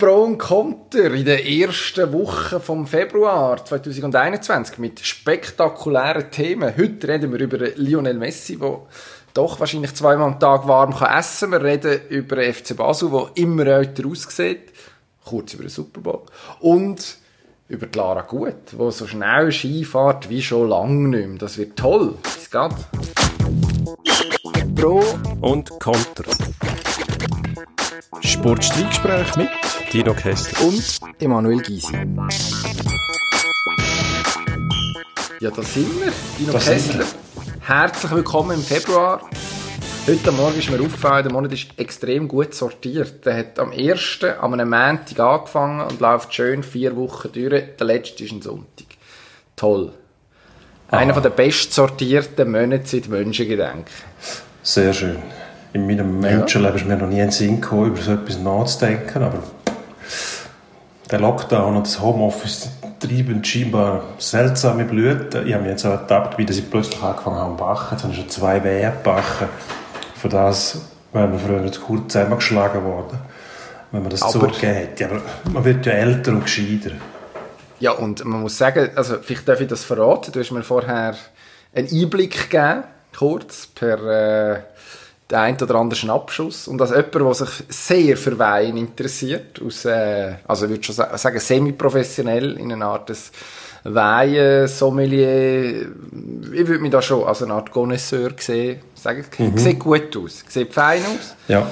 Pro und Konter in der ersten Woche vom Februar 2021 mit spektakulären Themen. Heute reden wir über Lionel Messi, der doch wahrscheinlich zweimal am Tag warm kann essen. Wir reden über FC Basel, der immer älter aussieht. Kurz über den Super Bowl. Und über die Lara Gut, die so schnell Ski fährt wie schon lange nicht mehr. Das wird toll. Es geht. Pro und Konter. Sportstreitgespräch mit Dino Kessler und Emanuel Gysi. Ja, da sind wir. Dino Das Kessler. Herzlich willkommen im Februar. Heute Morgen ist mir aufgefallen, der Monat ist extrem gut sortiert. Der hat am 1. an einem Montag angefangen und läuft schön vier Wochen durch. Der letzte ist ein Sonntag. Toll. Einer Ah. der best sortierten Monate seit Menschengedenken. Sehr schön. In meinem Menschenleben ist mir noch nie in den Sinn gekommen, über so etwas nachzudenken, aber der Lockdown und das Homeoffice treiben scheinbar seltsame Blüten. Ich habe mich jetzt auch ertappt, wie ich plötzlich angefangen habe zu backen. Jetzt habe ich schon zwei Wehen gebacken. Für das wäre mir früher zu kurz zusammengeschlagen worden, wenn man das Aber- zugegeben hätte. Aber man wird ja älter und gescheiter. Ja, und man muss sagen, also vielleicht darf ich das verraten. Du hast mir vorher einen Einblick gegeben, kurz, per äh, den einen oder anderen Schnappschuss. Und als jemand, der sich sehr für Wein interessiert, aus, äh, also ich würde schon sa- sagen, semi-professionell, in einer Art des Wein-Sommelier, ich würde mich da schon als eine Art Connoisseur sehen. Sagen, Sieht gut aus, sieht fein aus Ja,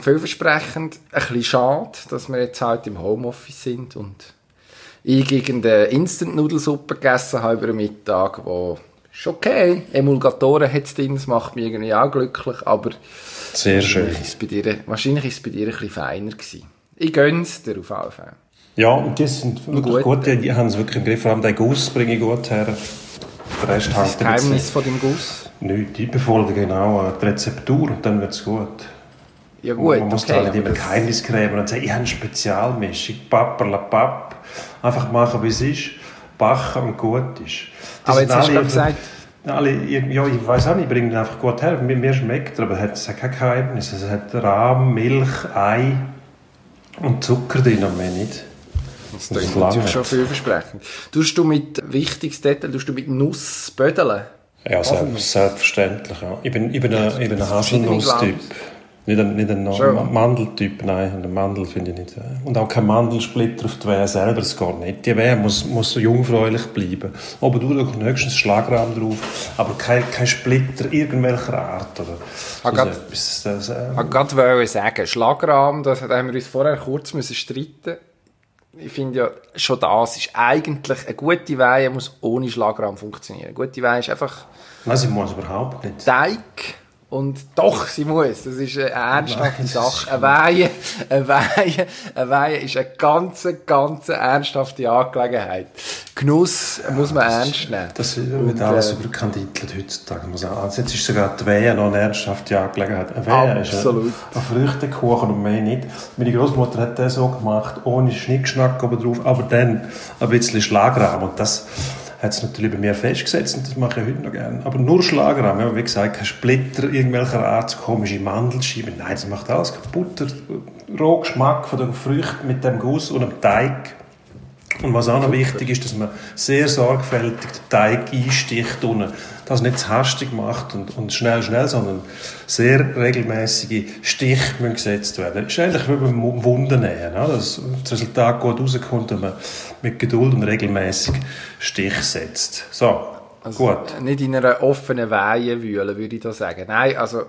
vielversprechend. Ein bisschen schade, dass wir jetzt halt im Homeoffice sind und ich irgendeine Instant-Nudelsuppe gegessen habe über den Mittag, wo ist okay. Emulgatoren hat es drin, das macht mich irgendwie auch glücklich, aber sehr schön. wahrscheinlich ist es bei dir, wahrscheinlich ist es bei dir ein bisschen feiner gewesen. Ich gönn's dir auf alle Fälle. Ja, und die sind wirklich Gut. gut. Die, die haben es wirklich im Griff. Vor allem den Guss bringe ich gut her. Der Rest Das ist das Geheimnis von dem Guss. Nicht, die befolgen genau äh, die Rezeptur und dann wird es gut. Ja gut, Man muss okay. da nicht immer das- Geheimnisgräber und sagen, ich habe eine Spezialmischung, papperlapapp. Einfach machen, wie es ist, backen und gut ist. Die Aber jetzt hast du gesagt, alle, ja, ich weiß auch nicht, bringen ihn einfach gut her. Mir, mir schmeckt er, aber es hat, es hat kein Geheimnis. Es hat Rahm, Milch, Ei und Zucker drin und mehr nicht. das das klingt lange. natürlich schon vielversprechend. Tust du mit, wichtiges Detail, tust du mit Nuss bödeln? Ja, selbst, selbstverständlich. Ja. Ich bin, ich bin ein, ich bin ein Haselnuss-Typ. Nicht ein, nicht ein Schon. Mandeltyp, nein. Einen Mandel finde ich nicht. äh, Und auch kein Mandelsplitter auf die Wehe selber, das geht nicht. Die Wehe muss, muss so jungfräulich bleiben. Oben durch höchstens Schlagrahmen drauf, aber kein, kein Splitter irgendwelcher Art. Oder Ah, so das, äh, Ich wollte gerade sagen, Schlagrahmen, das da haben wir uns vorher kurz müssen streiten. Ich finde ja, schon das ist eigentlich eine gute Weihe, muss ohne Schlagrahmen funktionieren. Eine gute Weihe ist einfach Nein, sie muss überhaupt nicht. Teig und doch, sie muss. Das ist eine ernsthafte Sache. Eine Weihe, eine Weihe, eine Weihe ist eine ganz, ganz ernsthafte Angelegenheit. Genuss muss man ernst nehmen. Das wird alles äh, überkandidelt heutzutage. Muss auch, also jetzt ist sogar die Wehe noch eine ernsthafte Angelegenheit. Eine ist Absolut. ein, ein Früchtekuchen und mehr nicht. Meine Großmutter hat das so gemacht, ohne Schnickschnack oben drauf, aber dann ein bisschen Schlagrahmen. Und das hat es natürlich bei mir festgesetzt und das mache ich heute noch gerne. Aber nur Schlagrahmen, ja, wie gesagt, kein Splitter irgendwelcher Art, komische Mandelscheiben. Nein, das macht alles kaputt. Der Rohgeschmack von den Früchten mit dem Guss und dem Teig. Und was auch noch wichtig ist, dass man sehr sorgfältig den Teig einsticht und das nicht zu hastig macht und, und schnell, schnell, sondern sehr regelmäßige Stiche müssen gesetzt werden. Das ist eigentlich wie beim Wunden nähen, dass das Resultat gut rauskommt, wenn man mit Geduld und regelmäßig Stich setzt. So, gut. Nicht in einer offenen Weihe wühlen, würde ich da sagen. Nein, also,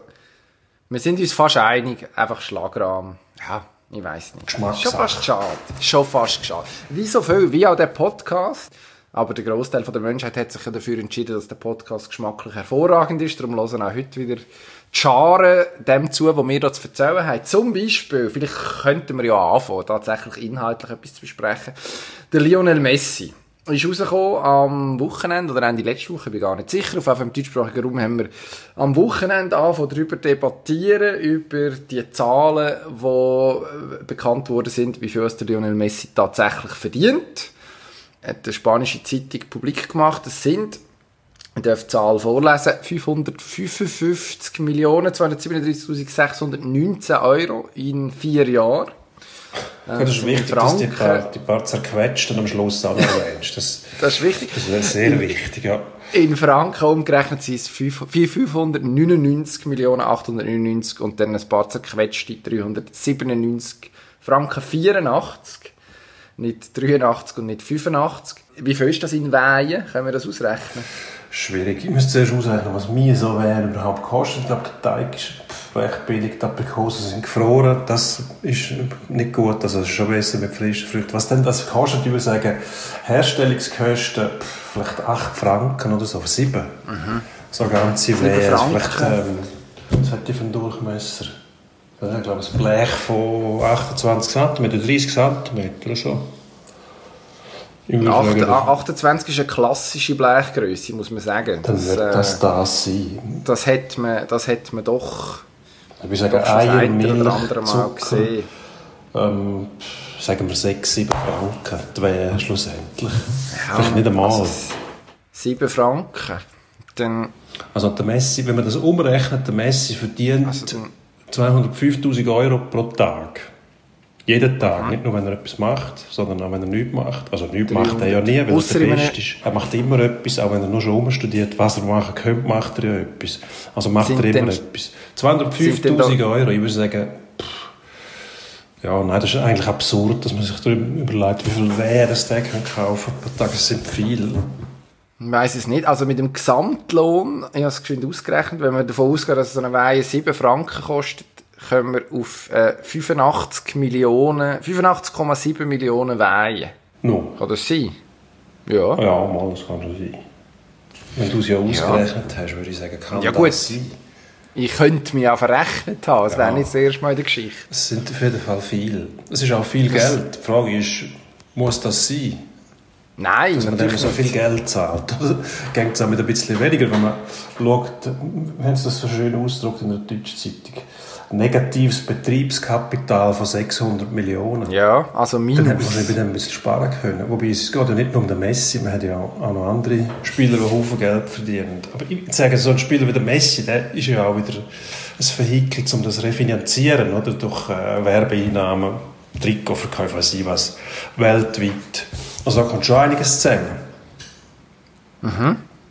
wir sind uns fast einig, einfach Schlagrahmen. Ja, ich weiß nicht. Schon fast schade. Schon fast schade. Wie so viel, wie auch der Podcast. Aber der Großteil der Menschheit hat sich ja dafür entschieden, dass der Podcast geschmacklich hervorragend ist. Darum hören auch heute wieder Scharen dem zu, was wir da zu erzählen haben. Zum Beispiel, vielleicht könnten wir ja anfangen, tatsächlich inhaltlich etwas zu besprechen. Der Lionel Messi ist rausgekommen am Wochenende oder Ende letzte Woche, bin gar nicht sicher. Auf im deutschsprachigen Raum haben wir am Wochenende angefangen, darüber debattieren, über die Zahlen, die äh, bekannt worden sind, wie viel es der Lionel Messi tatsächlich verdient. Hat eine spanische Zeitung publik gemacht. Es sind ich darf die Zahl vorlesen. 555 Millionen 237.619 Euro in vier Jahren. Ja, das ist in wichtig, dass die paar, die paar zerquetschten am Schluss erwähnst. Das, Das ist wichtig. das wäre sehr wichtig, ja. In Franken umgerechnet sind es 5 599 Millionen 899 und dann ein paar zerquetschte 397 Franken 84. Nicht 83 und nicht 85. Wie viel ist das in Weihen? Können wir das ausrechnen? Schwierig. Ich müsste zuerst ausrechnen, was mir so wäre überhaupt kostet. Ich glaube, der Teig ist recht billig. Die Aprikosen sind gefroren. Das ist nicht gut. Also, es ist schon besser mit frischen Früchten. Was denn das kostet? Ich würde sagen, Herstellungskosten pff, vielleicht 8 Franken oder so. 7. So ganze Wehe. Franken. Vielleicht, ähm, was hat die für einen Durchmesser? Ich glaube, ein Blech von 28 cm, 30 cm oder so. Acht- sagen, ah, 28 ist eine klassische Blechgröße, muss man sagen. dann Das, wird äh, das das sein. das, hat man, das hat man doch, Ich würde sagen, das Eier, eine oder Milch, andere Mal Zucker, gesehen. ähm, sagen wir 6, 7 Franken, die wären schlussendlich. Vielleicht nicht einmal. Also, Also, 7 Franken. Dann, der Messi, wenn man das umrechnet, der Messi verdient Also dann- 205'000 Euro pro Tag. Jeden Tag, nicht nur wenn er etwas macht, sondern auch wenn er nichts macht. Also nichts macht er ja nie, weil er Ausser der in einem- Beste ist. Er macht immer etwas, auch wenn er nur schon umstudiert. Was er machen könnte, macht er ja etwas. Also macht Sind er immer etwas. 205'000 Euro, ich würde sagen, pff, ja, nein, das ist eigentlich absurd, dass man sich darüber überlegt, wie viel wäre es der kann kaufen pro Tag. Das sind viele. ich weiss es nicht, also mit dem Gesamtlohn, ich habe es geschwind ausgerechnet, wenn wir davon ausgehen, dass so eine Weihe 7 Franken kostet, kommen wir auf äh, 85 Millionen, 85,7 Millionen Weihen. No. Kann das sein? Ja. Ja, mal, das kann schon sein. Wenn du es ja ausgerechnet hast, würde ich sagen, kann Ja, das gut. sein. Ich könnte mich auch verrechnet haben, das wäre Ja. nicht das erste Mal in der Geschichte. Es sind auf jeden Fall viel. Es ist auch viel Geld. Die Frage ist, muss das sein? Nein, Dass man dem so viel Geld zahlt. Oder geht es auch mit ein bisschen weniger, wenn man schaut, haben sie das so schön ausgedrückt in der deutschen Zeitung, negatives Betriebskapital von 600 Millionen. Ja, also Dann hätte man minus. bei dem ein bisschen sparen können. Wobei es geht ja nicht nur um den Messi, man hat ja auch noch andere Spieler, die Haufen Geld verdienen. Aber ich sage, so ein Spieler wie der Messi, der ist ja auch wieder ein Vehikel, um das refinanzieren, oder? Durch äh, Werbeeinnahmen, Trikotverkäufe, weiß ich was, weltweit. Also da kommt schon einiges zusammen.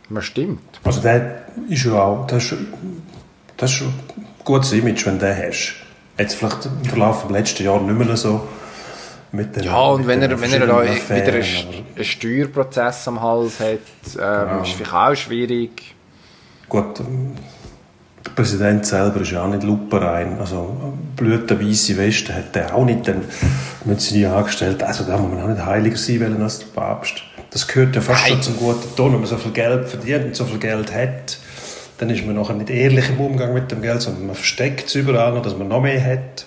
Das stimmt. Also der ist ja auch, das ist, das ist gutes Image, wenn du den hast. Jetzt vielleicht im Verlauf des letzten Jahr nicht mehr so. Mit den, Ja, und wenn er, wenn er da wieder einen, Steuerprozess am Hals hat, ähm, ist vielleicht auch schwierig. Gut, ähm, der Präsident selber ist ja auch nicht luperein. Also blütenweisse Weste hat er auch nicht. Dann müssen sie die Angestellten, also da muss man auch nicht heiliger sein wollen als der Papst. Das gehört ja fast Nein. schon zum guten Ton. Wenn man so viel Geld verdient und so viel Geld hat, dann ist man nachher nicht ehrlich im Umgang mit dem Geld, sondern man versteckt es überall noch, dass man noch mehr hat.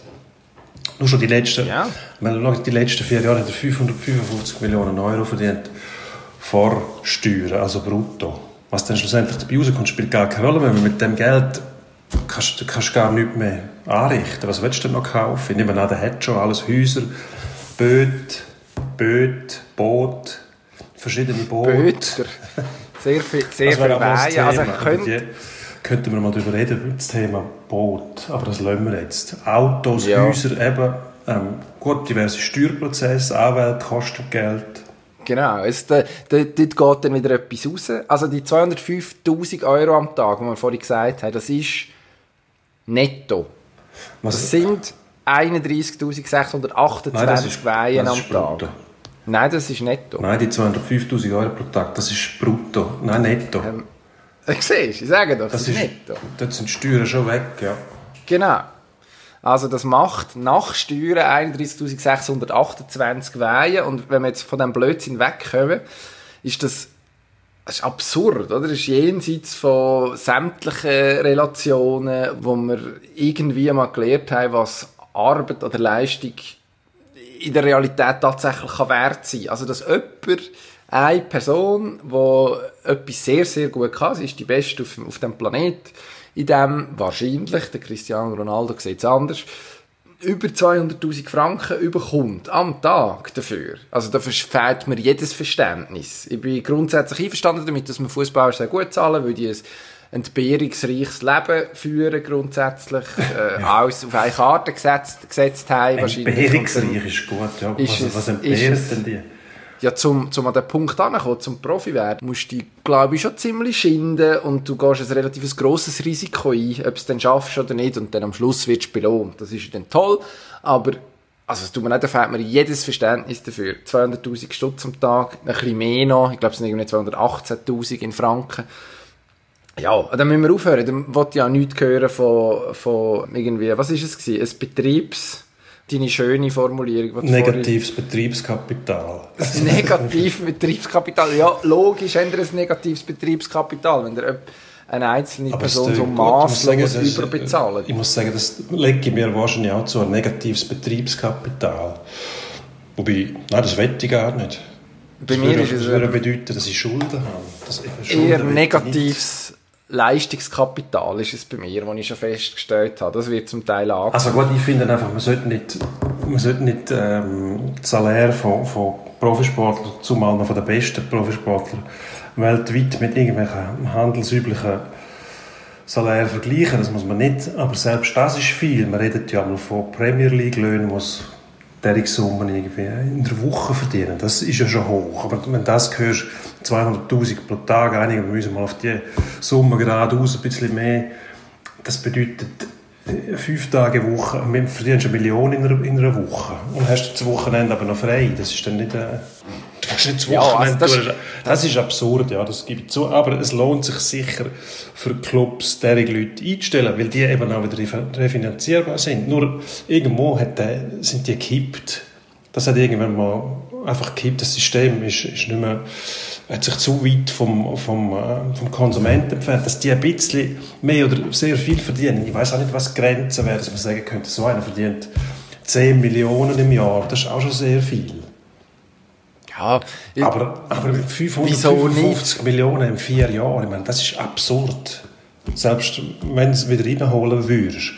Nur schon die letzten, Ja. wenn man schaut, die letzten vier Jahre hat er 555 Millionen Euro verdient vor Steuern, also brutto. Was dann schlussendlich dabei rauskommt, spielt gar keine Rolle mehr, weil mit dem Geld kannst du kannst gar nichts mehr anrichten. Was willst du denn noch kaufen? Ich nehme an, der hat schon alles, Häuser, Böte, Böte, Boot, verschiedene Boote. Böter. Sehr viel, sehr Das viel das Weihen. Also könnte, könnten wir mal darüber reden, über das Thema Boot. Aber das lassen wir jetzt. Autos, Ja. Häuser, eben, ähm, gut, diverse Steuerprozesse, Anwälte kosten Geld. Genau, es, da, da, dort geht dann wieder etwas raus. Also die 205'000 Euro am Tag, die wir vorhin gesagt haben, das ist netto. Das Was, sind 31'628 nein, das ist, Weihen das am Tag. brutto. Nein, das ist netto. Nein, die 205'000 Euro pro Tag, das ist brutto. Nein, netto. Ähm, Siehst du, ich sage doch, das, das ist ist, netto. dort sind die Steuern schon weg, ja. Genau. Also das macht nach Steuern 31'628 Weihen und wenn wir jetzt von diesem Blödsinn wegkommen, ist das, das ist absurd, oder? Das ist jenseits von sämtlichen Relationen, wo wir irgendwie mal gelernt haben, was Arbeit oder Leistung in der Realität tatsächlich kann wert sein. Also dass jemand, eine Person, die etwas sehr, sehr gut kann, sie ist die Beste auf, auf dem Planet, in dem wahrscheinlich, der Cristiano Ronaldo sieht es anders, über 200'000 Franken überkommt am Tag dafür. Also dafür fehlt mir jedes Verständnis. Ich bin grundsätzlich einverstanden damit, dass man Fußballer sehr gut zahlen, weil die ein entbehrungsreiches Leben führen, grundsätzlich, äh, alles auf eine Karte gesetzt, gesetzt haben. Entbehrungsreich ist gut, ja. Ist was, es- was entbehrt denn die? Ja, zum, zum an den Punkt ankommen, zum Profi werden, musst du dich, glaube ich, schon ziemlich schinden und du gehst ein relativ grosses Risiko ein, ob du es dann schaffst oder nicht und dann am Schluss wirst du belohnt. Das ist dann toll, aber also es tut mir nicht, da fehlt mir jedes Verständnis dafür. 200'000 Stutz am Tag, ein bisschen mehr noch, ich glaube es sind irgendwie 218'000 in Franken. Ja, dann müssen wir aufhören. Dann wollte ich ja nichts hören von, von irgendwie, was ist es gewesen? Ein Betriebs, deine schöne Formulierung. die du vorhin- Negatives Betriebskapital. ein negatives Betriebskapital. Ja, logisch haben wir ein negatives Betriebskapital, wenn der eine einzelne Aber Person so. Ich maßlos das überbezahlt. Ich muss sagen, das lege ich mir wahrscheinlich auch zu, ein negatives Betriebskapital. Wobei, nein, das wette ich gar nicht. Bei das mir würde, ist es das würde bedeuten, dass ich Schulden habe. Das, Schulden eher ich negatives Leistungskapital ist es bei mir, das ich schon festgestellt habe. Das wird zum Teil angefangen. Also gut, ich finde einfach, man sollte nicht, man sollte nicht ähm, das Salär von, von Profisportlern, zumal noch von den besten Profisportlern weltweit mit irgendwelchen handelsüblichen Salär vergleichen. Das muss man nicht. Aber selbst das ist viel. Man redet ja mal von Premier League Löhnen, was derige Summen irgendwie in der Woche verdienen. Das ist ja schon hoch. Aber wenn das hörst, 200'000 pro Tag, einige müssen mal auf die Summe geradeaus ein bisschen mehr. Das bedeutet äh, fünf Tage Woche, wir verdienen schon Millionen in einer, in einer Woche. Und hast das Wochenende aber noch frei. Das ist dann nicht... Äh, du hast nicht das Ja, also das- durch. Das ist absurd, ja, das ich zu. Aber es lohnt sich sicher für Clubs, derige Leute einzustellen, weil die eben auch wieder refi- refinanzierbar sind. Nur irgendwo hat der, sind die gekippt. Das hat irgendwann mal einfach gekippt. Das System ist, ist nicht mehr, hat sich zu weit vom, vom, äh, vom Konsumenten entfernt, dass die ein bisschen mehr oder sehr viel verdienen. Ich weiß auch nicht, was die Grenzen wären, dass man sagen könnte, so einer verdient 10 Millionen im Jahr. Das ist auch schon sehr viel. Ja, Aber, aber Wieso 555 Millionen in vier Jahren, ich meine, das ist absurd. Selbst wenn du es wieder reinholen würdest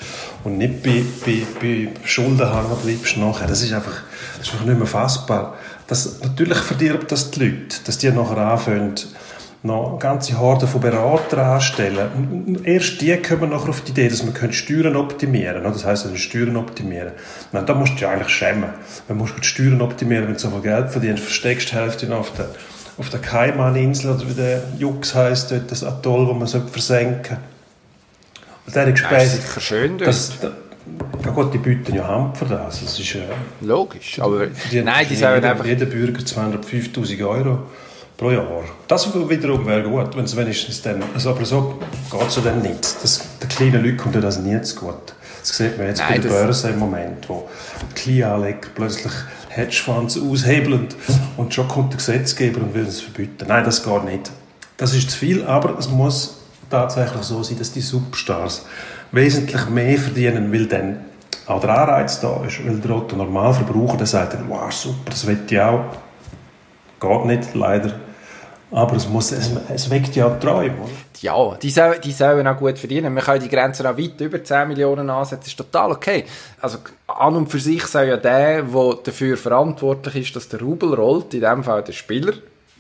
und nicht bei, bei, bei Schulden hängen bleibst nachher, das ist einfach, das ist einfach nicht mehr fassbar. Das, natürlich verdirbt das die Leute, dass die nachher anfangen, noch ganze Horden von Beratern anstellen. Und- Erst die kommen nachher auf die Idee, dass man Steuern optimieren könnte. Das heisst, also Steuern optimieren. Meine, da musst du dich eigentlich schämen. Wenn du die Steuern optimieren wenn du so viel Geld verdienst, versteckst du die Hälfte auf der, auf der Kaimaninsel oder wie der Jux heisst, dort, das Atoll, das man versenken Und hat das gespeist. ist sicher schön dort. Das, da, ja gut, die bieten ja Hand für das. das ist, äh, Logisch. Aber verdient nein, die jeder, einfach... jeder Bürger 205'000 Euro pro Jahr. Das wiederum wäre gut, wenn es wenigstens dann... Also, aber so geht es ja dann nicht. Das, den kleinen Leuten kommt ja das nie zu gut. Das sieht man jetzt Nein, bei der Börse im Moment, wo die Kleinanleger plötzlich Hedgefonds aushebeln und schon kommt der Gesetzgeber und will es verbieten. Nein, das geht nicht. Das ist zu viel, aber es muss tatsächlich so sein, dass die Superstars wesentlich mehr verdienen, weil dann auch der Anreiz da ist, weil der Otto Normalverbraucher, der sagt dann, wow, super, das will ich auch. Geht nicht, leider. Aber es, muss, es, es weckt ja Träume. oder? Ja, die sollen, die sollen auch gut verdienen. Wir können die Grenzen auch weit über 10 Millionen ansetzen. Das ist total okay. Also, an und für sich soll ja der, der dafür verantwortlich ist, dass der Rubel rollt, in dem Fall der Spieler,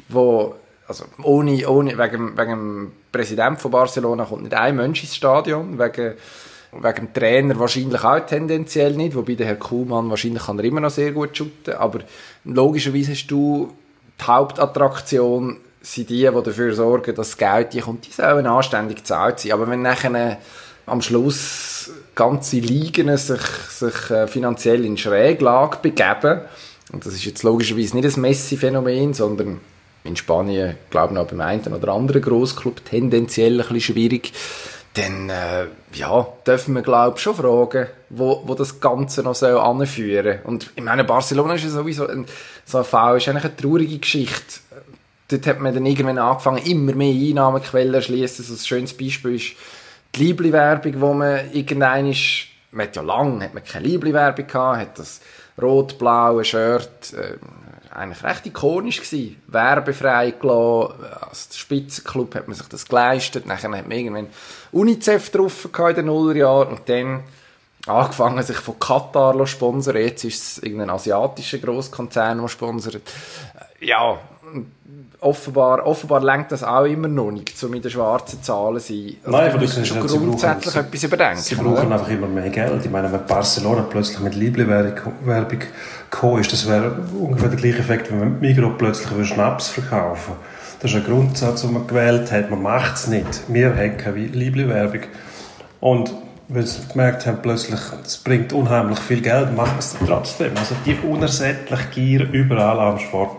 wo, also, ohne, ohne, wegen, wegen dem Präsident von Barcelona kommt nicht ein Mensch ins Stadion, wegen, wegen dem Trainer wahrscheinlich auch tendenziell nicht, wobei der Herr Kuhlmann wahrscheinlich kann er immer noch sehr gut shooten, aber logischerweise hast du die Hauptattraktion sind die, die dafür sorgen, dass das Geld die kommt, die sollen anständig gezahlt sein. Aber wenn nachher äh, am Schluss ganze Ligen sich, sich äh, finanziell in Schräglage begeben, und das ist jetzt logischerweise nicht ein Messi-Phänomen, sondern in Spanien, glaube ich, noch beim einen oder anderen Grossclub tendenziell ein bisschen schwierig, dann äh, ja, dürfen wir glaube ich schon fragen, wo, wo das Ganze noch soll anführen Und ich meine, Barcelona ist ja sowieso ein, so ein Fall, ist eigentlich eine traurige Geschichte. Dort hat man dann irgendwann angefangen, immer mehr Einnahmequellen zu erschließen. So ein schönes Beispiel ist die Liebli-Werbung, wo man irgendein ist, man hat ja lange hat man keine Liebli-Werbung gehabt, hat das rot-blaue Shirt, äh, eigentlich recht ikonisch gewesen, werbefrei gelassen, als Spitzenclub hat man sich das geleistet, nachher hat man irgendwann UNICEF drauf gehabt in den Nullerjahren und dann angefangen, sich von Katar zu sponsern. Jetzt ist es irgendein asiatischer Grosskonzern, der sponsert. Ja, offenbar, offenbar lenkt das auch immer noch nicht, um in den schwarzen Zahlen zu sein. Also Nein, aber schon grundsätzlich brauchen, etwas überdenken. Sie brauchen oder? einfach immer mehr Geld. Ich meine, wenn Barcelona plötzlich mit Liebling-Werbung gekommen ist, das wäre ungefähr der gleiche Effekt, wenn man Migros plötzlich Schnaps verkaufen Das ist ein Grundsatz, den man gewählt hat. Man macht es nicht. Wir haben keine Liebling-Werbung. Und weil sie gemerkt haben, plötzlich, es bringt unheimlich viel Geld, machen es trotzdem. Also die unersättliche Gier überall am Sport.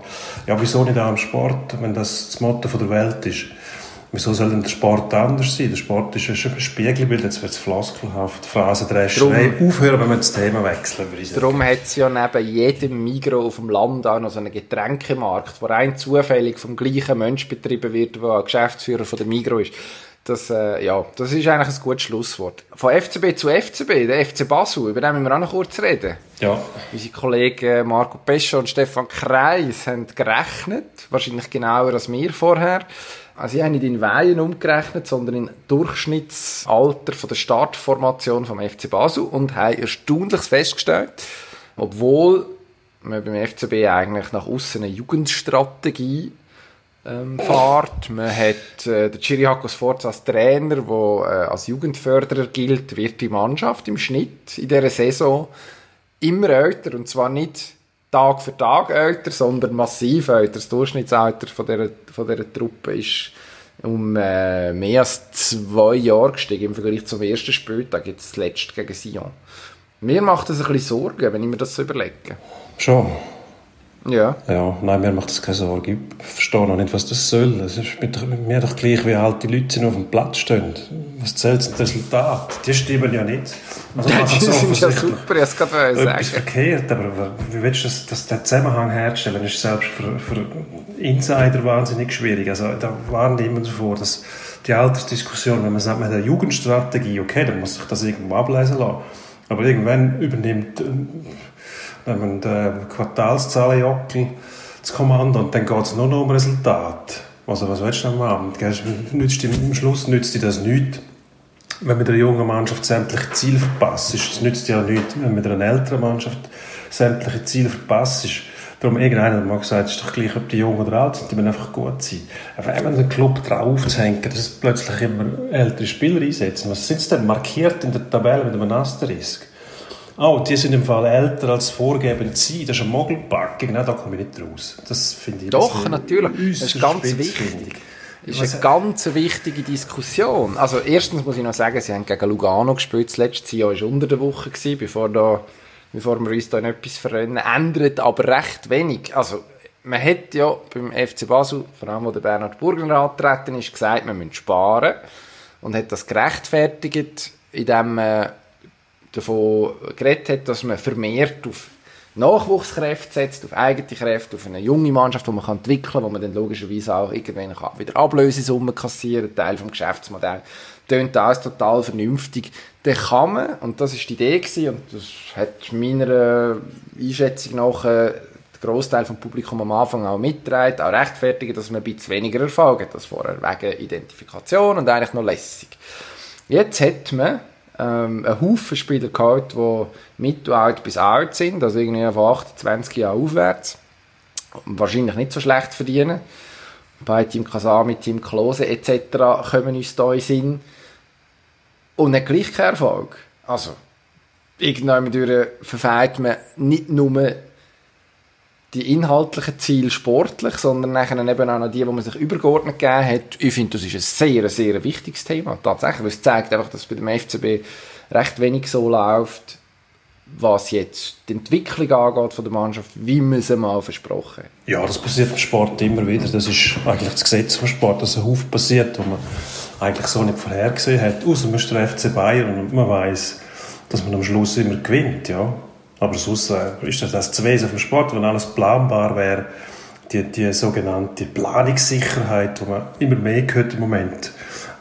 Ja, wieso nicht auch am Sport, wenn das das Motto der Welt ist? Wieso soll denn der Sport anders sein? Der Sport ist ein Spiegelbild, jetzt wird es floskelhaft, Phrasendrescherei. Aufhören, wenn wir das Thema wechseln, würde ich Darum hat es ja neben jedem Migro auf dem Land auch noch so einen Getränkemarkt, wo rein zufällig vom gleichen Mensch betrieben wird, der Geschäftsführer von der Migro ist. Das, äh, ja, das ist eigentlich ein gutes Schlusswort. Von FCB zu FCB, der FC Basel, über den müssen wir auch noch kurz reden. Ja. Unsere Kollegen Marco Pescho und Stefan Kreis haben gerechnet, wahrscheinlich genauer als wir vorher. Also sie haben nicht in Weihen umgerechnet, sondern in Durchschnittsalter von der Startformation vom FC Basel und haben erstaunliches festgestellt, obwohl man beim FCB eigentlich nach außen eine Jugendstrategie ähm, fährt. Man hat äh, den Chiriakos Forza als Trainer, der äh, als Jugendförderer gilt, wird die Mannschaft im Schnitt in dieser Saison immer älter. Und zwar nicht Tag für Tag älter, sondern massiv älter. Das Durchschnittsalter von dieser, von dieser Truppe ist um äh, mehr als zwei Jahre gestiegen im Vergleich zum ersten Spieltag, jetzt zuletzt gegen Sion. Mir macht das ein bisschen Sorgen, wenn ich mir das so überlege. Schon. Ja. Ja, nein, mir macht das keine Sorge. Ich verstehe noch nicht, was das soll. Es ist mit mir doch gleich, wie alte Leute sind auf dem Platz stehen. Was zählt das Resultat? Die stimmen ja nicht. Also ja, die so sind ja super, ich gerade sagen. Etwas verkehrt, aber wie willst du das, das, den Zusammenhang herstellen? Das ist selbst für, für Insider wahnsinnig schwierig. Also da warnen die immer davor, dass die Altersdiskussion, wenn man sagt, man hat eine Jugendstrategie, okay, dann muss sich das irgendwo ablesen lassen. Aber irgendwann übernimmt wenn man den Quartalszahlenjockel das Kommando und dann geht es nur noch um Resultat. Also was willst du denn machen? Am Schluss nützt dir das nichts, wenn mit einer jungen Mannschaft sämtliche Ziele verpasst. Es nützt ja nichts, wenn mit einer älteren Mannschaft sämtliche Ziele verpasst. Darum, irgendeiner hat mal gesagt, es ist doch gleich, ob die jung oder alt sind, die müssen einfach gut sein. Aber wenn den Club drauf zu hängen, dass plötzlich immer ältere Spieler einsetzen, was sind sie denn markiert in der Tabelle mit einem Asterisk? Oh, die sind im Fall älter als vorgeben sie, das ist eine Mogelpackung, Nein, da komme ich nicht raus. Das finde ich Doch, natürlich. Das ist ganz wichtig. Das ist eine ganz wichtige Diskussion. Also erstens muss ich noch sagen, sie haben gegen Lugano gespielt. Das letzte Jahr war unter der Woche, gewesen, bevor, da, bevor wir uns da in etwas verrennen. Ändert aber recht wenig. Also man hat ja beim FC Basel, vor allem wo der Bernhard Burgner angetreten ist, gesagt, man müsse sparen. Und hat das gerechtfertigt, indem man davon geredet hat, dass man vermehrt auf Nachwuchskräfte setzt, auf eigene Kräfte, auf eine junge Mannschaft, die man kann entwickeln kann, wo man dann logischerweise auch irgendwann kann wieder Ablösesummen kassieren Teil vom Geschäftsmodell. Tönt alles total vernünftig. Dann kann man, und das ist die Idee gewesen, und das hat meiner Einschätzung nach äh, der Großteil vom Publikum am Anfang auch mitgetragen, auch rechtfertigen, dass man ein bisschen weniger Erfolg hat als vorher, wegen Identifikation und eigentlich noch lässig. Jetzt hat man ähm, einen Haufen Spieler gehabt, die mittelalt bis alt sind, also irgendwie von 28 Jahren aufwärts. Wahrscheinlich nicht so schlecht verdienen. Bei Team Kasami, Team Klose etc. kommen uns da in Sinn. Und nicht gleich kein Erfolg. Also, irgendwann verfehlt man nicht nur die inhaltlichen Ziele sportlich, sondern nachher eben auch noch die, die man sich übergeordnet gegeben hat. Ich finde, das ist ein sehr, sehr wichtiges Thema. Tatsächlich, weil es zeigt einfach, dass bei dem FCB recht wenig so läuft, was jetzt die Entwicklung angeht von der Mannschaft, wie man sie mal versprochen Ja, das passiert im Sport immer wieder. Das ist eigentlich das Gesetz vom Sport, dass ein Haufen passiert, wo man eigentlich so nicht vorhergesehen hat. Außer man ist der FC Bayern und man weiß, dass man am Schluss immer gewinnt, ja. Aber sonst ist das das Wesen vom Sport, wenn alles planbar wäre, die, die sogenannte Planungssicherheit, die man immer mehr hört im Moment.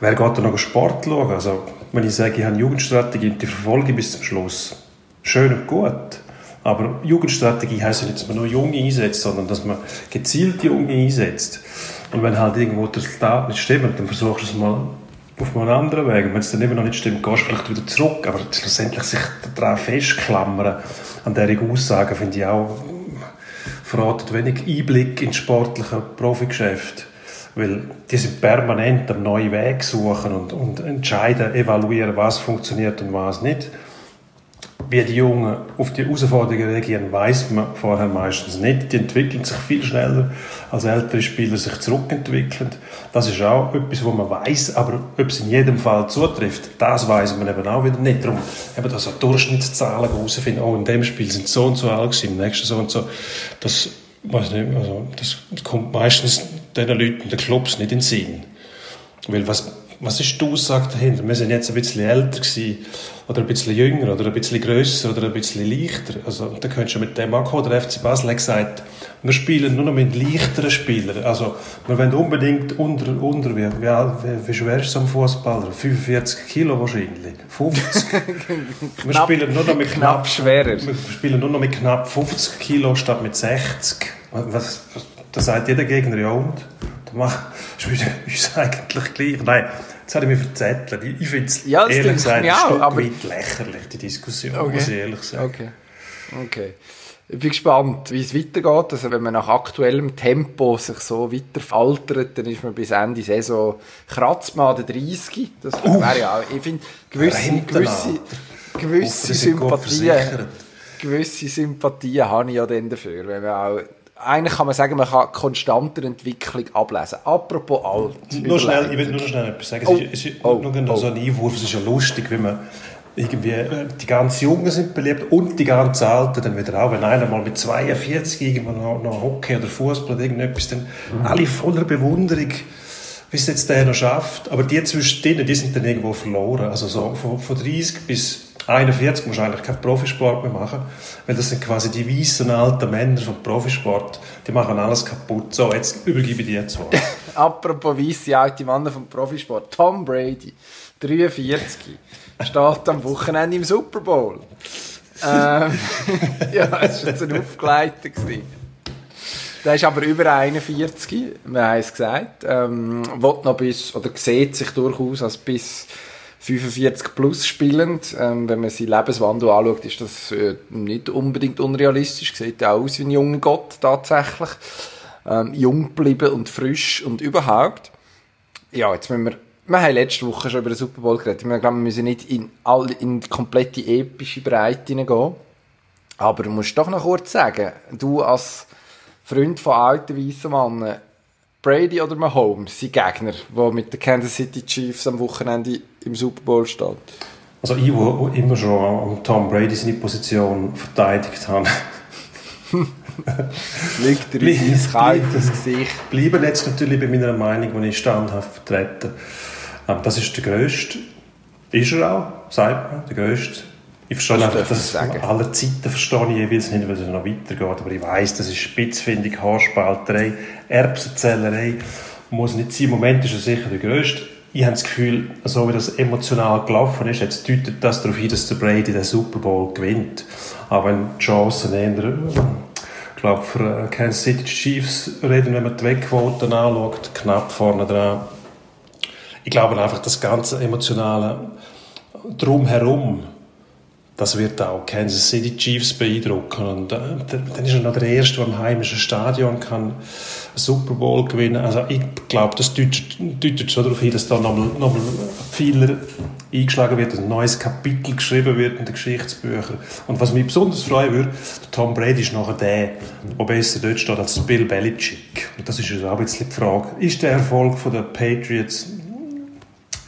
Wer geht da noch Sport schauen? Also, wenn ich sage, ich habe eine Jugendstrategie und die verfolge bis zum Schluss, schön und gut. Aber Jugendstrategie heisst ja nicht, dass man nur Junge einsetzt, sondern dass man gezielt Junge einsetzt. Und wenn halt irgendwo das Resultat nicht stimmt, dann versuchst du es mal auf einem anderen Weg. Und wenn es dann immer noch nicht stimmt, gehst du vielleicht wieder zurück. Aber schlussendlich sich daran festklammern, an dieser Aussagen, finde ich auch, verratet wenig Einblick ins sportliche Profigeschäft. Weil die sind permanent am neuen Weg suchen und, und entscheiden, evaluieren, was funktioniert und was nicht wie die Jungen auf die Herausforderungen reagieren, weiß man vorher meistens nicht. Die entwickeln sich viel schneller, als ältere Spieler sich zurückentwickeln. Das ist auch etwas, was man weiß, aber ob es in jedem Fall zutrifft, das weiß man eben auch wieder nicht. Darum eben das so Durchschnittszahlen herausfinden, oh, in dem Spiel sind so und so alt im nächsten so und so. Das, weiß nicht, also, das kommt meistens den Leuten, den Clubs nicht in den Sinn. Weil was was ist die Aussage dahinter? Wir sind jetzt ein bisschen älter gewesen, oder ein bisschen jünger, oder ein bisschen grösser, oder ein bisschen leichter. Also, da könntest du mit dem ankommen. Der FC Basel hat gesagt, wir spielen nur noch mit leichteren Spielern. Also, wir wollen unbedingt unter, unter wie, wie, wie schwer ist so ein Fußballer? 45 Kilo wahrscheinlich. 50. wir spielen nur noch mit knapp, knapp schwerer. Wir spielen nur noch mit knapp 50 Kilo statt mit 60. Was, was, da sagt jeder Gegner, ja und? Da macht, ist eigentlich gleich. Nein, Jetzt habe ich mich verzettelt. Ich, finde es ja, ehrlich gesagt ein Stück aber... weit lächerlich, die Diskussion, okay. muss ich ehrlich sagen. Okay. okay. Ich bin gespannt, wie es weitergeht. Also wenn man nach aktuellem Tempo sich so weiter altert, dann ist man bis Ende Saison kratzt man an der 30. Das wäre ja auch, ich finde, gewisse, gewisse, gewisse Sympathien, gewisse Sympathien habe ich ja dann dafür, wenn man auch eigentlich kann man sagen, man kann konstanter Entwicklung ablesen. Apropos alt. Nur schnell, ich will nur schnell etwas sagen. Oh. Es ist, oh. nur oh. so ein Einwurf. Es ist ja lustig, wenn man irgendwie, äh, die ganz Jungen sind beliebt und die ganz Alten dann wieder auch. Wenn einer mal mit 42 irgendwo noch, noch Hockey oder Fußball oder irgendetwas, dann mhm. alle voller Bewunderung, wie es jetzt der noch schafft. Aber die zwischen denen, die sind dann irgendwo verloren. Also so von, von 30 bis 41 musst eigentlich keinen Profisport mehr machen, weil das sind quasi die weißen alten Männer vom Profisport, die machen alles kaputt. So, jetzt übergebe ich dir jetzt was. Apropos weiße alte Männer vom Profisport, Tom Brady, 43, steht am Wochenende im Super Bowl. ähm, ja, das war jetzt ein Aufgeleiter. Der ist aber über 41, wir haben es gesagt. Ähm, noch bis, oder sieht sich durchaus als bis 45 plus spielend. Ähm, wenn man seinen Lebenswandel anschaut, ist das äh, nicht unbedingt unrealistisch. Sieht auch aus wie ein junger Gott tatsächlich. Ähm, jung geblieben und frisch und überhaupt. Ja, jetzt müssen wir wir haben letzte Woche schon über den Super Bowl geredet. Ich glaube, wir müssen nicht in, all, in komplette epische Breite hineingehen. Aber du musst doch noch kurz sagen, du als Freund von alten weißen Männern, Brady oder Mahomes, sein Gegner, der mit den Kansas City Chiefs am Wochenende im Super Bowl steht? Also ich, wo immer schon Tom Brady seine Position verteidigt habe. Liegt dir in sein kaltes Gesicht. Bleiben jetzt natürlich bei meiner Meinung, die ich standhaft vertrete. Ähm, das ist der grösste, ist er auch, sagt man, der grösste ich verstehe einfach, dass aller Zeiten verstehe ich jeweils nicht, weil es noch weitergeht. Aber ich weiss, das ist Spitzfindung, Haarspalterei, Erbsenzählerei. Muss nicht sein. Im Moment ist er sicher der grösste. Ich habe das Gefühl, so wie das emotional gelaufen ist, jetzt deutet das darauf hin, dass der Brady den Super Bowl gewinnt. Aber wenn die Chancen eher, ich glaube, für Kansas City Chiefs reden, wenn man die Wegquoten anschaut, knapp vorne dran. Ich glaube einfach, das ganze emotionale Drumherum, das wird auch Kansas City Chiefs beeindrucken. Und äh, dann ist er noch der Erste, der im heimischen Stadion kann Super Bowl gewinnen Also ich glaube, das deutet, schon darauf hin, dass da nochmal noch mal Pfeiler eingeschlagen wird, ein neues Kapitel geschrieben wird in den Geschichtsbüchern. Und was mich besonders freuen würde, Tom Brady ist nachher der, der besser dort steht als Bill Belichick. Und das ist ja auch ein bisschen die Frage. Ist der Erfolg der Patriots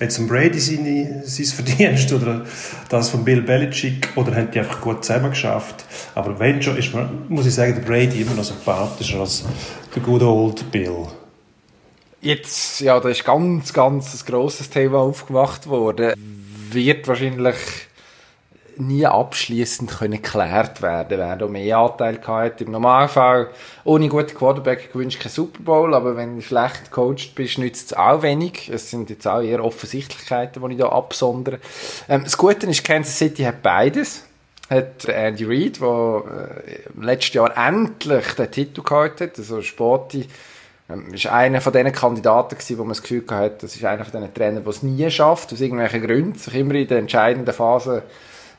jetzt ein Brady seine, sein Verdienst oder das von Bill Belichick oder haben die einfach gut zusammen geschafft. Aber wenn schon, ist man, muss ich sagen, der Brady immer noch sympathischer als der good old Bill. Jetzt, ja, da ist ganz, ganz ein grosses Thema aufgemacht worden. Wird wahrscheinlich nie abschließend können geklärt werden, wer da mehr Anteil hatte. Im Normalfall, ohne guten Quarterback gewünscht kein Super Bowl, aber wenn du schlecht gecoacht bist, nützt es auch wenig. Es sind jetzt auch eher Offensichtlichkeiten, die ich da absondere. Ähm, das Gute ist, Kansas City hat beides. Hat Andy Reid, der äh, letztes Jahr endlich den Titel gehabt hat, also Sporty Ähm, ist einer von diesen Kandidaten gewesen, wo man das Gefühl hatte, das ist einer von diesen Trainern, der es nie schafft, aus irgendwelchen Gründen, sich immer in der entscheidenden Phase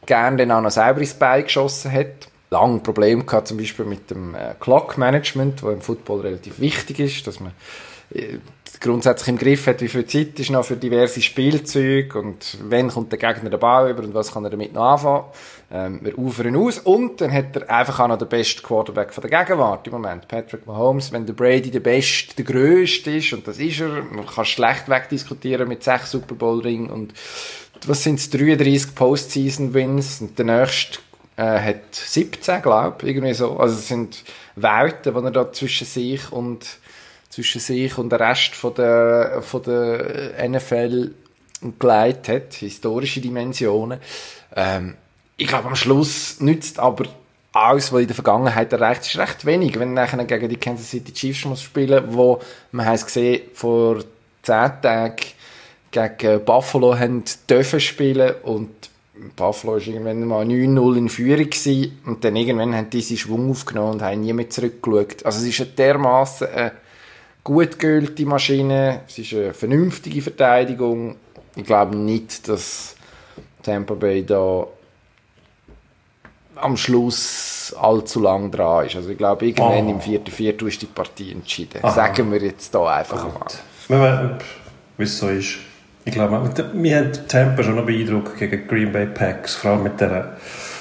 gerne dann auch noch selber ins Bein geschossen hat. Lange Probleme gehabt, zum Beispiel mit dem äh, Clock Management, wo im Football relativ wichtig ist, dass man äh, grundsätzlich im Griff hat, wie viel Zeit ist noch für diverse Spielzeuge und wann kommt der Gegner den Ball über und was kann er damit noch anfangen. Ähm, wir ufern aus und dann hat er einfach auch noch den besten Quarterback von der Gegenwart im Moment, Patrick Mahomes. Wenn der Brady der Beste, der Größte ist und das ist er, man kann schlecht wegdiskutieren mit sechs Super Bowl Ring und was sind es, 33 Postseason-Wins und der nächste äh, hat 17, glaube ich, irgendwie so. Also es sind Welten, die er da zwischen sich und zwischen sich und der Rest von der, von der NFL geleitet hat, historische Dimensionen. Ähm, ich glaube, am Schluss nützt aber alles, was in der Vergangenheit erreicht ist, recht wenig. Wenn nachher gegen die Kansas City Chiefs muss spielen, wo man hat es gesehen vor zehn Tagen gegen Buffalo haben dürfen spielen und Buffalo war irgendwann mal 9-0 in Führung gewesen, und dann irgendwann haben diese Schwung aufgenommen und haben nie mehr zurückgeschaut. Also es ist eine dermaßen eine gut geölte Maschine, es ist eine vernünftige Verteidigung. Ich glaube nicht, dass Tampa Bay da am Schluss allzu lang dran ist. Also ich glaube, irgendwann oh. im vierten Viertel ist die Partie entschieden. Aha. Sagen wir jetzt da einfach Gut. mal. Wie es so ist. Ich glaube, mir hat Tampa schon noch beeindruckt gegen Green Bay Packs, vor allem mit der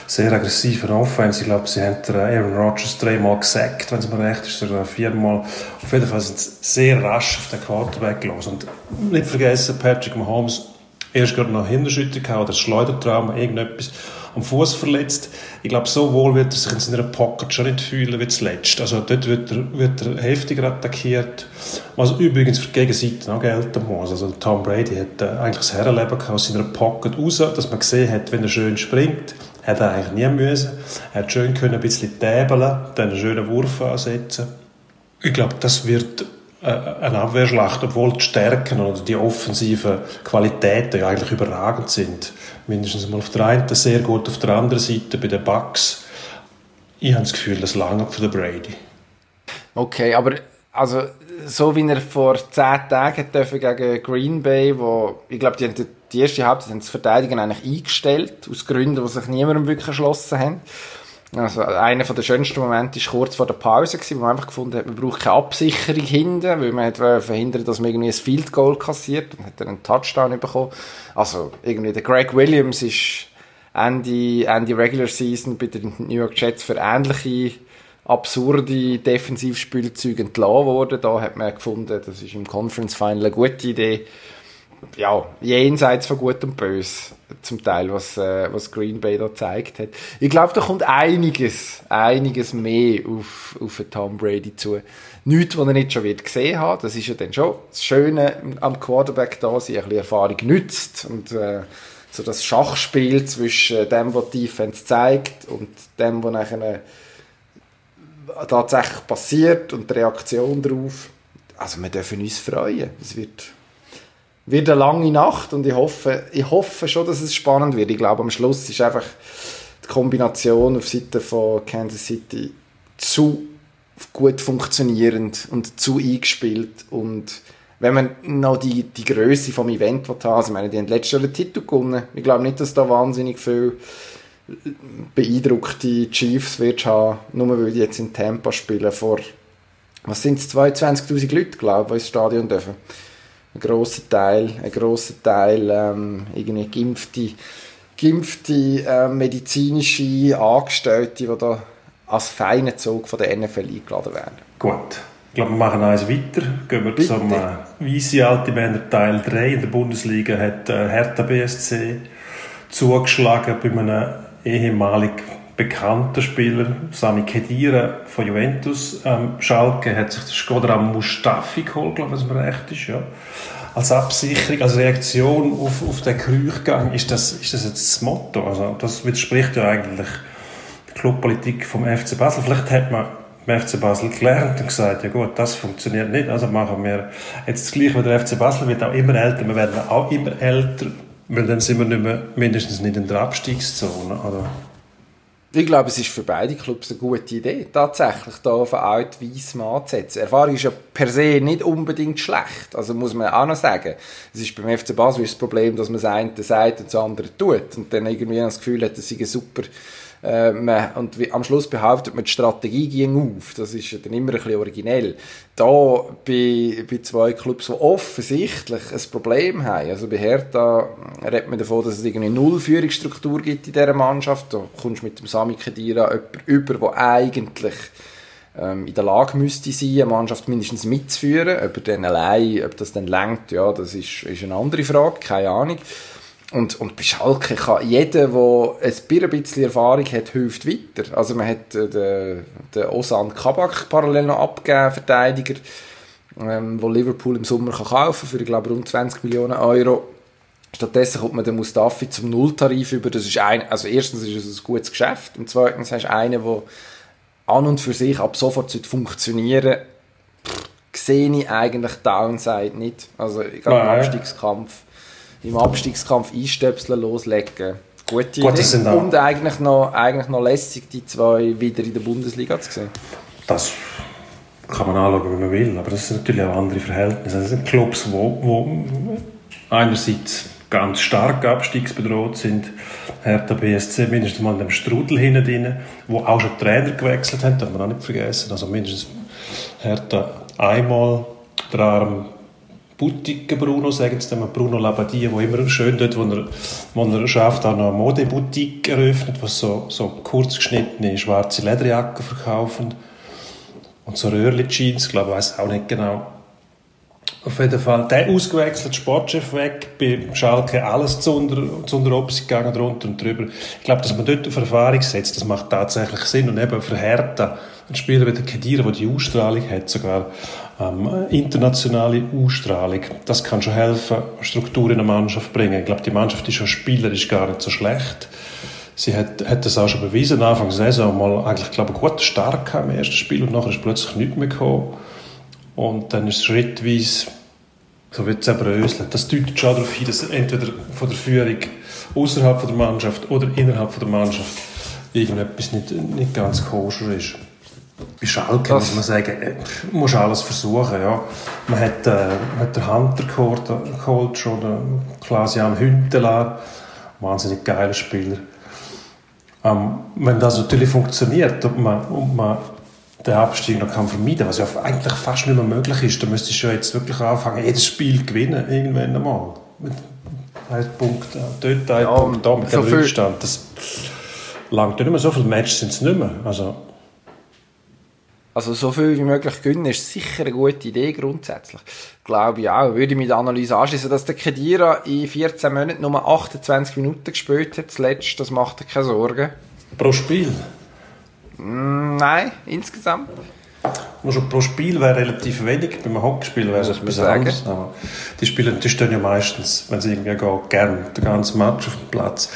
sehr aggressiven Offense. Ich glaube, sie haben Aaron Rodgers dreimal gesackt, wenn es mir recht ist, oder viermal. Auf jeden Fall sind sie sehr rasch auf den Quarterback los. Und nicht vergessen, Patrick Mahomes erst gerade noch Hinterschüttung oder Schleudertrauma, irgendetwas am Fuß verletzt. Ich glaube, so wohl wird er sich in seiner Pocket schon nicht fühlen wie zuletzt. Also dort wird er, wird er heftiger attackiert, was übrigens für die Gegenseite auch gelten muss. Also Tom Brady hat äh, eigentlich das Herrenleben aus seiner Pocket raus, dass man gesehen hat, wenn er schön springt, hat er eigentlich nie müssen. Er hat schön können ein bisschen täbeln, dann einen schönen Wurf ansetzen. Ich glaube, das wird eine Abwehrschlacht, obwohl die Stärken oder die offensiven Qualitäten ja eigentlich überragend sind. Mindestens mal auf der einen sehr gut, auf der anderen Seite bei den Bucks. Ich habe das Gefühl, das lange für den Brady. Okay, aber also so wie er vor zehn Tagen dürfen gegen Green Bay, wo ich glaube, die, die erste Halbzeit haben das Verteidigen eigentlich eingestellt aus Gründen, die sich niemandem wirklich erschlossen haben. Also einer der schönsten Momente war kurz vor der Pause, wo man einfach gefunden hat, man braucht keine Absicherung hinten, weil man hat verhindert, dass man irgendwie ein Field Goal kassiert und hat dann einen Touchdown bekommen. Also irgendwie der Greg Williams ist Ende, Ende Regular Season bei den New York Jets für ähnliche absurde Defensivspielzeuge entlassen worden. Da hat man gefunden, das ist im Conference Final eine gute Idee ja, jenseits von Gut und Böse zum Teil, was, äh, was Green Bay da gezeigt hat. Ich glaube, da kommt einiges, einiges mehr auf, auf Tom Brady zu. Nichts, was er nicht schon gesehen hat. Das ist ja dann schon das Schöne am Quarterback da, sie ein bisschen Erfahrung nützt und äh, so das Schachspiel zwischen dem, was die Defense zeigt und dem, was nachher tatsächlich passiert und die Reaktion darauf. Also wir dürfen uns freuen. Es wird wird eine lange Nacht und ich hoffe, ich hoffe schon, dass es spannend wird. Ich glaube, am Schluss ist einfach die Kombination auf Seite von Kansas City zu gut funktionierend und zu eingespielt und wenn man noch die, die Größe vom Event hat, also ich meine, die haben letztes Jahr den Titel gewonnen. Ich glaube nicht, dass da wahnsinnig viel beeindruckte Chiefs wird haben, nur weil die jetzt in Tampa spielen vor, was sind es, 22'000 Leute, glaube ich, die ins Stadion dürfen ein grosser Teil, ein grosser Teil ähm, irgendwie geimpfte, geimpfte äh, medizinische Angestellte, die da als feiner Zug von der NFL eingeladen werden. Gut. Ich glaube, wir machen eins weiter. Gehen wir Bitte. zum äh, Weisse Alte Männer Teil 3. In der Bundesliga hat äh, Hertha BSC zugeschlagen bei einem ehemaligen bekannter Spieler, Sami Khedira von Juventus. Ähm, Schalke hat sich Skodran Mustafi geholt, glaube ich, wenn es mir recht ist. Ja. Als Absicherung, als Reaktion auf, auf den Kreuchgang, ist das, ist das jetzt das Motto? Also, das widerspricht ja eigentlich der Clubpolitik vom FC Basel. Vielleicht hat man beim FC Basel gelernt und gesagt, ja gut, das funktioniert nicht, also machen wir jetzt das Gleiche wie der FC Basel, wird auch immer älter, wir werden auch immer älter, weil dann sind wir nicht mehr, mindestens nicht in der Abstiegszone, oder? Ich glaube, es ist für beide Clubs eine gute Idee, tatsächlich da auf einen Alt Weissmann anzusetzen. Erfahrung ist ja per se nicht unbedingt schlecht, also muss man auch noch sagen. Es ist beim FC Basel das Problem, dass man das eine sagt und das andere tut und dann irgendwie das Gefühl hat, das sei super äh, man, und wie, am Schluss behauptet man, die Strategie ging auf. Das ist dann immer ein bisschen originell. Da bei, bei zwei Clubs, die offensichtlich ein Problem haben, also bei Hertha redet man davon, dass es irgendwie null Führungsstruktur gibt in dieser Mannschaft. Da kommst du mit dem Sami Khedira jemand über, der eigentlich ähm, in der Lage müsste sein, eine Mannschaft mindestens mitzuführen. Ob er dann allein, ob das dann lenkt, ja, das ist, ist eine andere Frage, keine Ahnung. Und, und bei Schalke kann jeder, der ein bisschen Erfahrung hat, hilft weiter. Also man hat äh, den, den Osan Kabak parallel noch abgegeben, Verteidiger, ähm, wo Liverpool im Sommer kann kaufen für, ich glaube, rund 20 Millionen Euro. Stattdessen kommt man den Mustafi zum Nulltarif über. Das ist ein, also erstens ist es ein gutes Geschäft und zweitens hast du einen, der an und für sich ab sofort funktionieren sollte, sehe ich eigentlich Downside nicht. Also ich glaube, im Abstiegskampf im Abstiegskampf einstöpseln, loslegen. Gute Gut, Idee. Und eigentlich noch, eigentlich noch lässig, die zwei wieder in der Bundesliga zu sehen. Das kann man anschauen, wie man will, aber das sind natürlich auch andere Verhältnisse. Das sind Clubs, wo, wo einerseits ganz stark abstiegsbedroht sind. Hertha BSC mindestens mal in dem Strudel hinten drin, wo auch schon Trainer gewechselt haben, darf man auch nicht vergessen. Also mindestens Hertha einmal der Arm Boutique Bruno, sagen sie dem Bruno Labbadia, wo immer schön dort, wo er, wo er schafft, auch noch eine Modeboutique eröffnet, was so, so kurz geschnittene schwarze Lederjacken verkaufen und so Röhrli-Jeans, glaube ich, weiß auch nicht genau. Auf jeden Fall, der ausgewechselt, Sportchef weg, bei Schalke alles zu unter, zu unter Obst gegangen, drunter und drüber. Ich glaube, dass man dort auf Erfahrung setzt, das macht tatsächlich Sinn und eben für Hertha, ein Spieler wie der Kedira, der die Ausstrahlung hat, sogar ähm, internationale Ausstrahlung. Das kann schon helfen, Struktur in eine Mannschaft bringen. Ich glaube, die Mannschaft ist schon spielerisch gar nicht so schlecht. Sie hat, hat das auch schon bewiesen, Anfang der Saison mal eigentlich, glaube ich, gut stark im ersten Spiel und nachher ist plötzlich nichts mehr gekommen. Und dann ist es schrittweise so wird zerbröselt. Das deutet schon darauf hin, dass entweder von der Führung außerhalb der Mannschaft oder innerhalb der Mannschaft irgendetwas nicht, nicht ganz koscher ist. Bei Schalke muss man sagen, äh, muss alles versuchen. Ja. Man hat, äh, hat den Hunter geholt, geholt schon, den Klaas-Jan Hünteler, wahnsinnig geiler Spieler. Ähm, wenn das natürlich funktioniert und man, und man den Abstieg noch kann vermeiden was ja eigentlich fast nicht mehr möglich ist, dann müsstest du ja jetzt wirklich anfangen, jedes Spiel gewinnen, irgendwann einmal. Mit einem Punkt, dort ein ja, Punkt, da mit so dem Rückstand. Das langt nicht mehr, so viele Matches sind es nicht mehr. Also, also so viel wie möglich gewinnen ist sicher eine gute Idee grundsätzlich. Glaube ich auch. Würde ich mit der Analyse anschließen, dass der Kedira in 14 Monaten nur 28 Minuten gespielt hat, zuletzt, das macht er keine Sorgen. Pro Spiel? Mm, nein, insgesamt. Schon pro Spiel wäre relativ wenig. Beim Hockeyspiel wäre es etwas anderes. Aber die Spieler die stehen ja meistens, wenn sie irgendwie gehen, gern den ganzen Match auf dem Platz.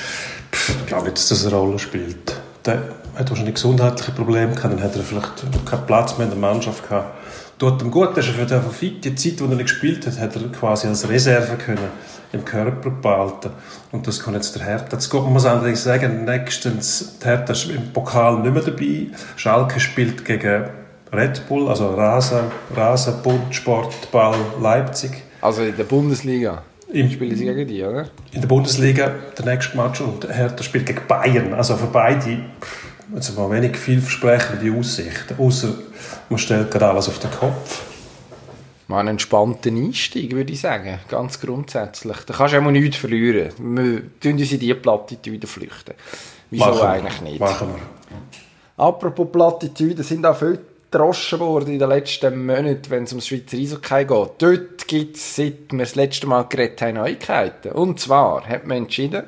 Pff, ich glaube nicht, dass das eine Rolle spielt. Der hat wahrscheinlich gesundheitliche Probleme gehabt, dann hat er vielleicht keinen Platz mehr in der Mannschaft gehabt. Tut ihm gut, dass er für den fit, die Zeit, die er nicht gespielt hat, hat er quasi als Reserve können im Körper behalten. Und das kann jetzt der Hertha. Jetzt muss man allerdings sagen, nächstens, der Hertha ist im Pokal nicht mehr dabei. Schalke spielt gegen Red Bull, also Rasen, Rasenbund, Sportball Leipzig. Also in der Bundesliga? Im, spielen sie gegen die, oder? In der Bundesliga, der nächste Match, und Hertha spielt gegen Bayern. Also für beide also mal wenig vielversprechende Aussichten, außer man stellt gerade alles auf den Kopf. Mal einen entspannten Einstieg, würde ich sagen, ganz grundsätzlich. Da kannst du auch nichts verlieren. Wir tun uns in diese Plattitüde flüchten. Wieso Machen eigentlich nicht? Machen wir. Apropos Plattitüden, sind auch viele gedroschen worden in den letzten Monaten, wenn es um Schweizer Eishockey geht. Dort gibt es, seit wir das letzte Mal geredet haben, Neuigkeiten. Und zwar hat man entschieden,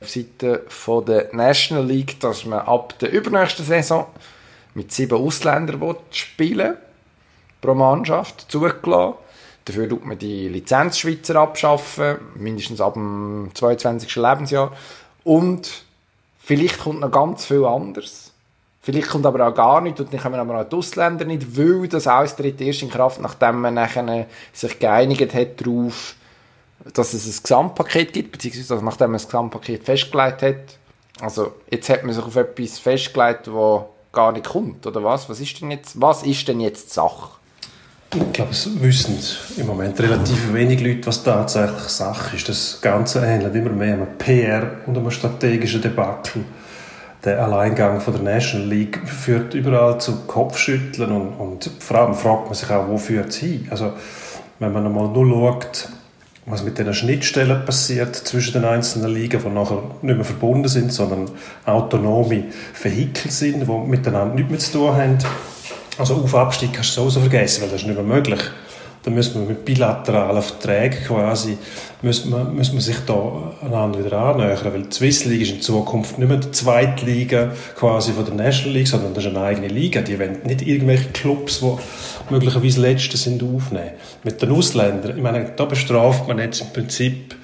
auf Seite von der National League, dass man ab der übernächsten Saison mit sieben Ausländern spielen pro Mannschaft zugelassen. Dafür tut man die Lizenzschweizer abschaffen, mindestens ab dem 22. Lebensjahr. Und vielleicht kommt noch ganz viel anderes. Vielleicht kommt aber auch gar nichts und dann kommen aber auch die Ausländer nicht, weil das Austritt erst in Kraft, nachdem man nachher sich geeinigt hat darauf, dass es ein Gesamtpaket gibt, beziehungsweise nachdem man das Gesamtpaket festgelegt hat, Also jetzt hat man sich auf etwas festgelegt, wo gar nicht kommt, oder was? Was ist denn jetzt, was ist denn jetzt Sache? Ich glaube, es wissen im Moment relativ wenig Leute, was tatsächlich Sache ist. Das Ganze ähnelt immer mehr einem PR und einem strategischen Debakel. Der Alleingang von der National League führt überall zu Kopfschütteln und, und vor allem fragt man sich auch, wo führt es hin? Also, wenn man einmal nur schaut, was mit den Schnittstellen passiert zwischen den einzelnen Ligen, die nachher nicht mehr verbunden sind, sondern autonome Vehikel sind, die miteinander nichts mehr zu tun haben. Also auf Abstieg kannst du sowieso vergessen, weil das ist nicht mehr möglich. Dann müssen wir mit bilateralen Verträgen quasi, müssen wir, müssen wir sich da einander wieder annähern, weil die Swiss League ist in Zukunft nicht mehr die zweite Liga quasi von der National League, sondern das ist eine eigene Liga. Die wollen nicht irgendwelche Clubs, die möglicherweise Letzte sind, aufnehmen. Mit den Ausländern, ich meine, da bestraft man jetzt im Prinzip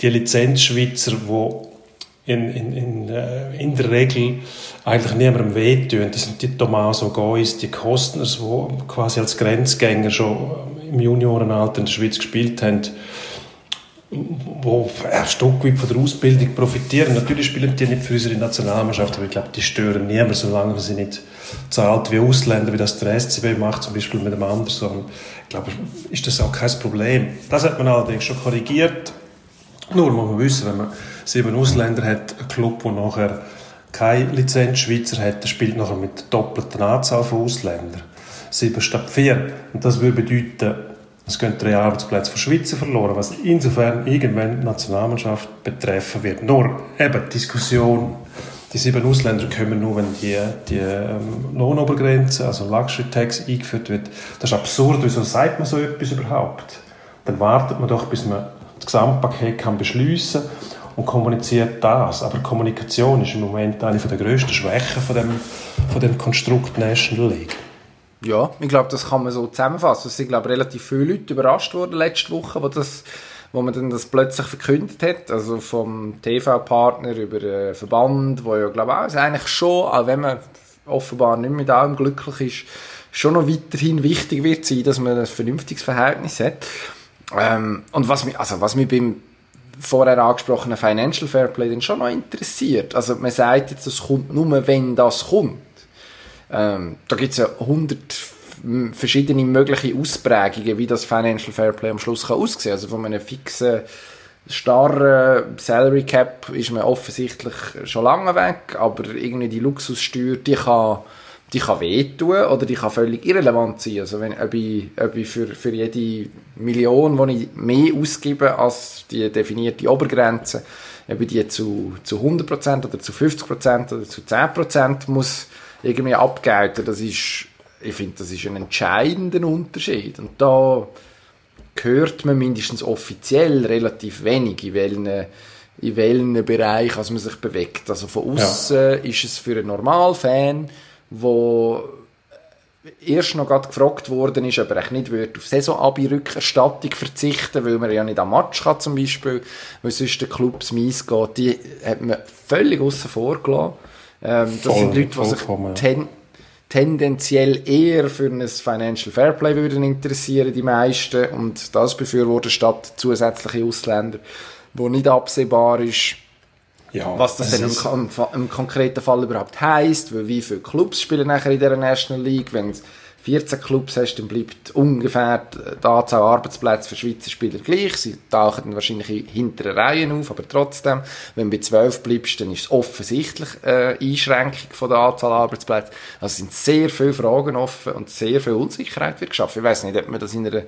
die Lizenzschweizer, die in, in, in, äh, in der Regel eigentlich niemandem wehtun. Das sind die Tomaso Gois, die Kostners, die quasi als Grenzgänger schon im Juniorenalter in der Schweiz gespielt haben, wo ein Stück weit von der Ausbildung profitieren. Natürlich spielen die nicht für unsere Nationalmannschaft, aber ich glaube, die stören niemand, solange sie nicht zahlt wie Ausländer, wie das der SCB macht, zum Beispiel mit dem Anderson. Ich glaube, ist das auch kein Problem. Das hat man allerdings schon korrigiert. Nur muss man wissen, wenn man sieben Ausländer hat, ein Club, der nachher keine Lizenz-Schweizer hat, der spielt nachher mit der doppelten Anzahl von Ausländern. Sieben statt vier. Und das würde bedeuten, es gehen drei Arbeitsplätze von Schweizer verloren, was insofern irgendwann die Nationalmannschaft betreffen wird. Nur eben Diskussion, die sieben Ausländer kommen nur, wenn die, die ähm, Lohnobergrenze, also Luxury Tax eingeführt wird. Das ist absurd. Wieso sagt man so etwas überhaupt? Dann wartet man doch, bis man das Gesamtpaket kann beschließen und kommuniziert das. Aber Kommunikation ist im Moment eine der grössten Schwächen von dem, von dem Konstrukt National League. Ja, ich glaube, das kann man so zusammenfassen. Es sind, glaube relativ viele Leute überrascht worden letzte Woche, wo, das, wo man dann das plötzlich verkündet hat. Also vom TV-Partner über den Verband, wo ja, glaube ich, auch eigentlich schon, auch wenn man offenbar nicht mit allem glücklich ist, schon noch weiterhin wichtig wird sein, dass man ein vernünftiges Verhältnis hat. Ähm, und was mich, also was mich beim vorher angesprochenen Financial Fairplay dann schon noch interessiert. Also man sagt jetzt, es kommt nur, wenn das kommt. Ähm, da gibt es ja hundert verschiedene mögliche Ausprägungen, wie das Financial Fairplay am Schluss kann aussehen. Also von einem fixen starren Salary Cap ist man offensichtlich schon lange weg, aber irgendwie die Luxussteuer, die kann die kann wehtun oder die kann völlig irrelevant sein. Also wenn, ob ich, ob ich für, für jede Million, die ich mehr ausgebe als die definierte Obergrenze, ob ich die zu, zu 100% oder zu 50% oder zu 10% muss irgendwie abgelten, das ist, ich finde, das ist ein entscheidender Unterschied. Und da hört man mindestens offiziell relativ wenig, in welchen, in welchen Bereich also man sich bewegt. Also von außen ja. ist es für einen Normalfan wo erst noch gerade gefragt worden ist, ob er nicht würde auf Saisonabi-Rückerstattung verzichten weil man ja nicht am Match kann zum Beispiel, weil sonst der Clubs mies geht, die hat man völlig außen vor gelassen. Ähm, das Voll, sind Leute, die sich ten, tendenziell eher für ein Financial Fairplay würden interessieren, die meisten, und das befürworten statt zusätzliche Ausländer, wo nicht absehbar ist, ja, was das dann im, im, konkreten Fall überhaupt heisst, weil wie viele Clubs spielen nachher in der National League, wenn 14 Clubs hast, dann bleibt ungefähr die Anzahl Arbeitsplätze für Schweizer Spieler gleich. Sie tauchen dann wahrscheinlich in hinteren Reihen auf, aber trotzdem, wenn du bei 12 bleibst, dann ist es offensichtlich eine Einschränkung von der Anzahl Arbeitsplätze. Also sind sehr viele Fragen offen und sehr viel Unsicherheit wird geschaffen. Ich weiß nicht, ob man das in einer,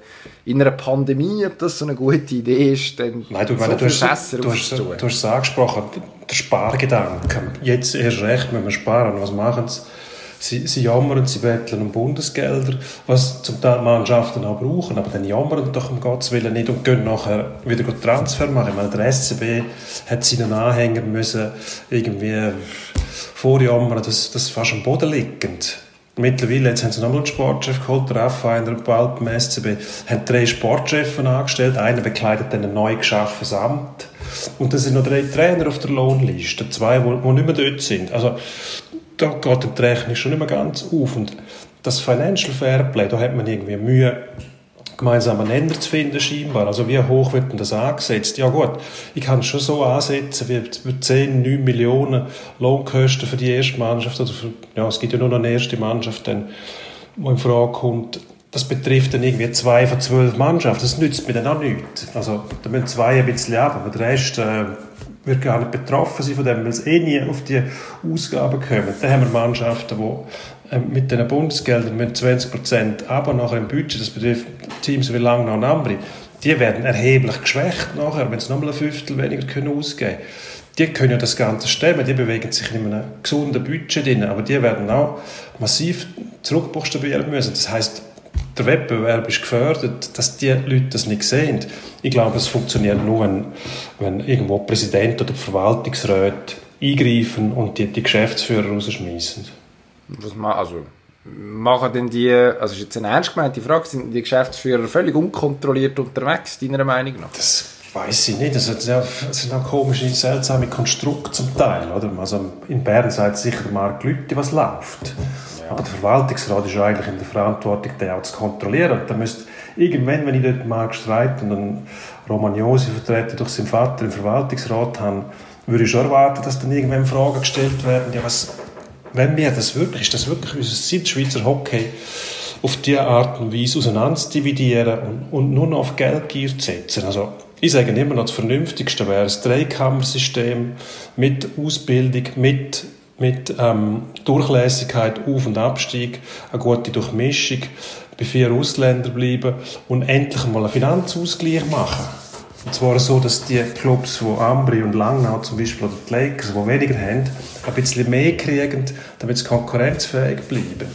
in einer Pandemie, ob das so eine gute Idee ist, denn Nein, du, so du, hast, du, hast, du hast es angesprochen, der Spargedanke. Jetzt erst recht, wenn wir sparen, was machen sie? Sie, sie jammern, sie betteln um Bundesgelder, was zum Teil Mannschaften auch brauchen, aber dann jammern doch um Gottes Willen nicht und gehen nachher wieder Transfer machen. Ich meine, der SCB hat seinen Anhängern müssen irgendwie vorjammern, das, das ist fast am Boden liegend. Mittlerweile, jetzt haben sie nochmal einen Sportchef geholt, der F1 bald beim SCB, haben drei Sportchefs angestellt, einer bekleidet dann ein neu geschaffenes Amt. Und da sind noch drei Trainer auf der Lohnliste, zwei, die nicht mehr dort sind. Also, da geht die Rechnung schon nicht mehr ganz auf. Und das Financial Fairplay, da hat man irgendwie Mühe, gemeinsamen Nenner zu finden scheinbar. Also wie hoch wird denn das angesetzt? Ja gut, ich kann es schon so ansetzen, wie für 10, 9 Millionen Lohnkosten für die erste Mannschaft, oder für, ja, es gibt ja nur noch eine erste Mannschaft, dann, die in Frage kommt. Das betrifft dann irgendwie zwei von zwölf Mannschaften. Das nützt mir dann auch nichts. Also, da müssen zwei ein bisschen ab, aber der Rest äh, wird gar nicht betroffen sein von dem, weil es eh nie auf die Ausgaben kommen. Dann haben wir Mannschaften, die äh, mit den Bundesgeldern mit 20 Prozent aber nachher im Budget, das betrifft Teams wie Langnau und Ambri, die werden erheblich geschwächt nachher, wenn sie nochmal ein Fünftel weniger können ausgeben können. Die können ja das Ganze stemmen, die bewegen sich in einem gesunden Budget drin, aber die werden auch massiv zurückbuchstabieren müssen. Das heißt, der Wettbewerb ist gefördert, dass die Leute das nicht sehen. Ich glaube, es funktioniert nur, wenn, wenn irgendwo Präsident oder Verwaltungsräte eingreifen und die, die Geschäftsführer rausschmeißen. Was man, also machen denn die, also ist jetzt eine ernst gemeinte Frage, sind die Geschäftsführer völlig unkontrolliert unterwegs, deiner Meinung nach? Das weiß ich nicht. Das sind auch komische, seltsame Konstrukte zum Teil. Oder? Also in Bern sagt sicher Marc Lütti, was läuft. Ja. Der Verwaltungsrat ist eigentlich in der Verantwortung, den auch zu kontrollieren. Und da müsste irgendwann, wenn ich dort Marc Streit und einen Romagnosi vertreten durch seinen Vater im Verwaltungsrat habe, würde ich schon erwarten, dass dann irgendwann Fragen gestellt werden, ja, was, wenn wir das wirklich, ist das wirklich unser Sinn, Schweizer Hockey auf diese Art und Weise auseinanderdividieren und, und nur noch auf Geldgier zu setzen. Also, ich sage immer noch, das Vernünftigste wäre ein Dreikammersystem mit Ausbildung, mit, mit ähm, Durchlässigkeit, Auf- und Abstieg, eine gute Durchmischung, bei vier Ausländern bleiben und endlich mal einen Finanzausgleich machen. Und zwar so, dass die Clubs, wo Ambri und Langnau zum Beispiel oder die Lakers, die weniger haben, ein bisschen mehr kriegen, damit sie konkurrenzfähig bleiben.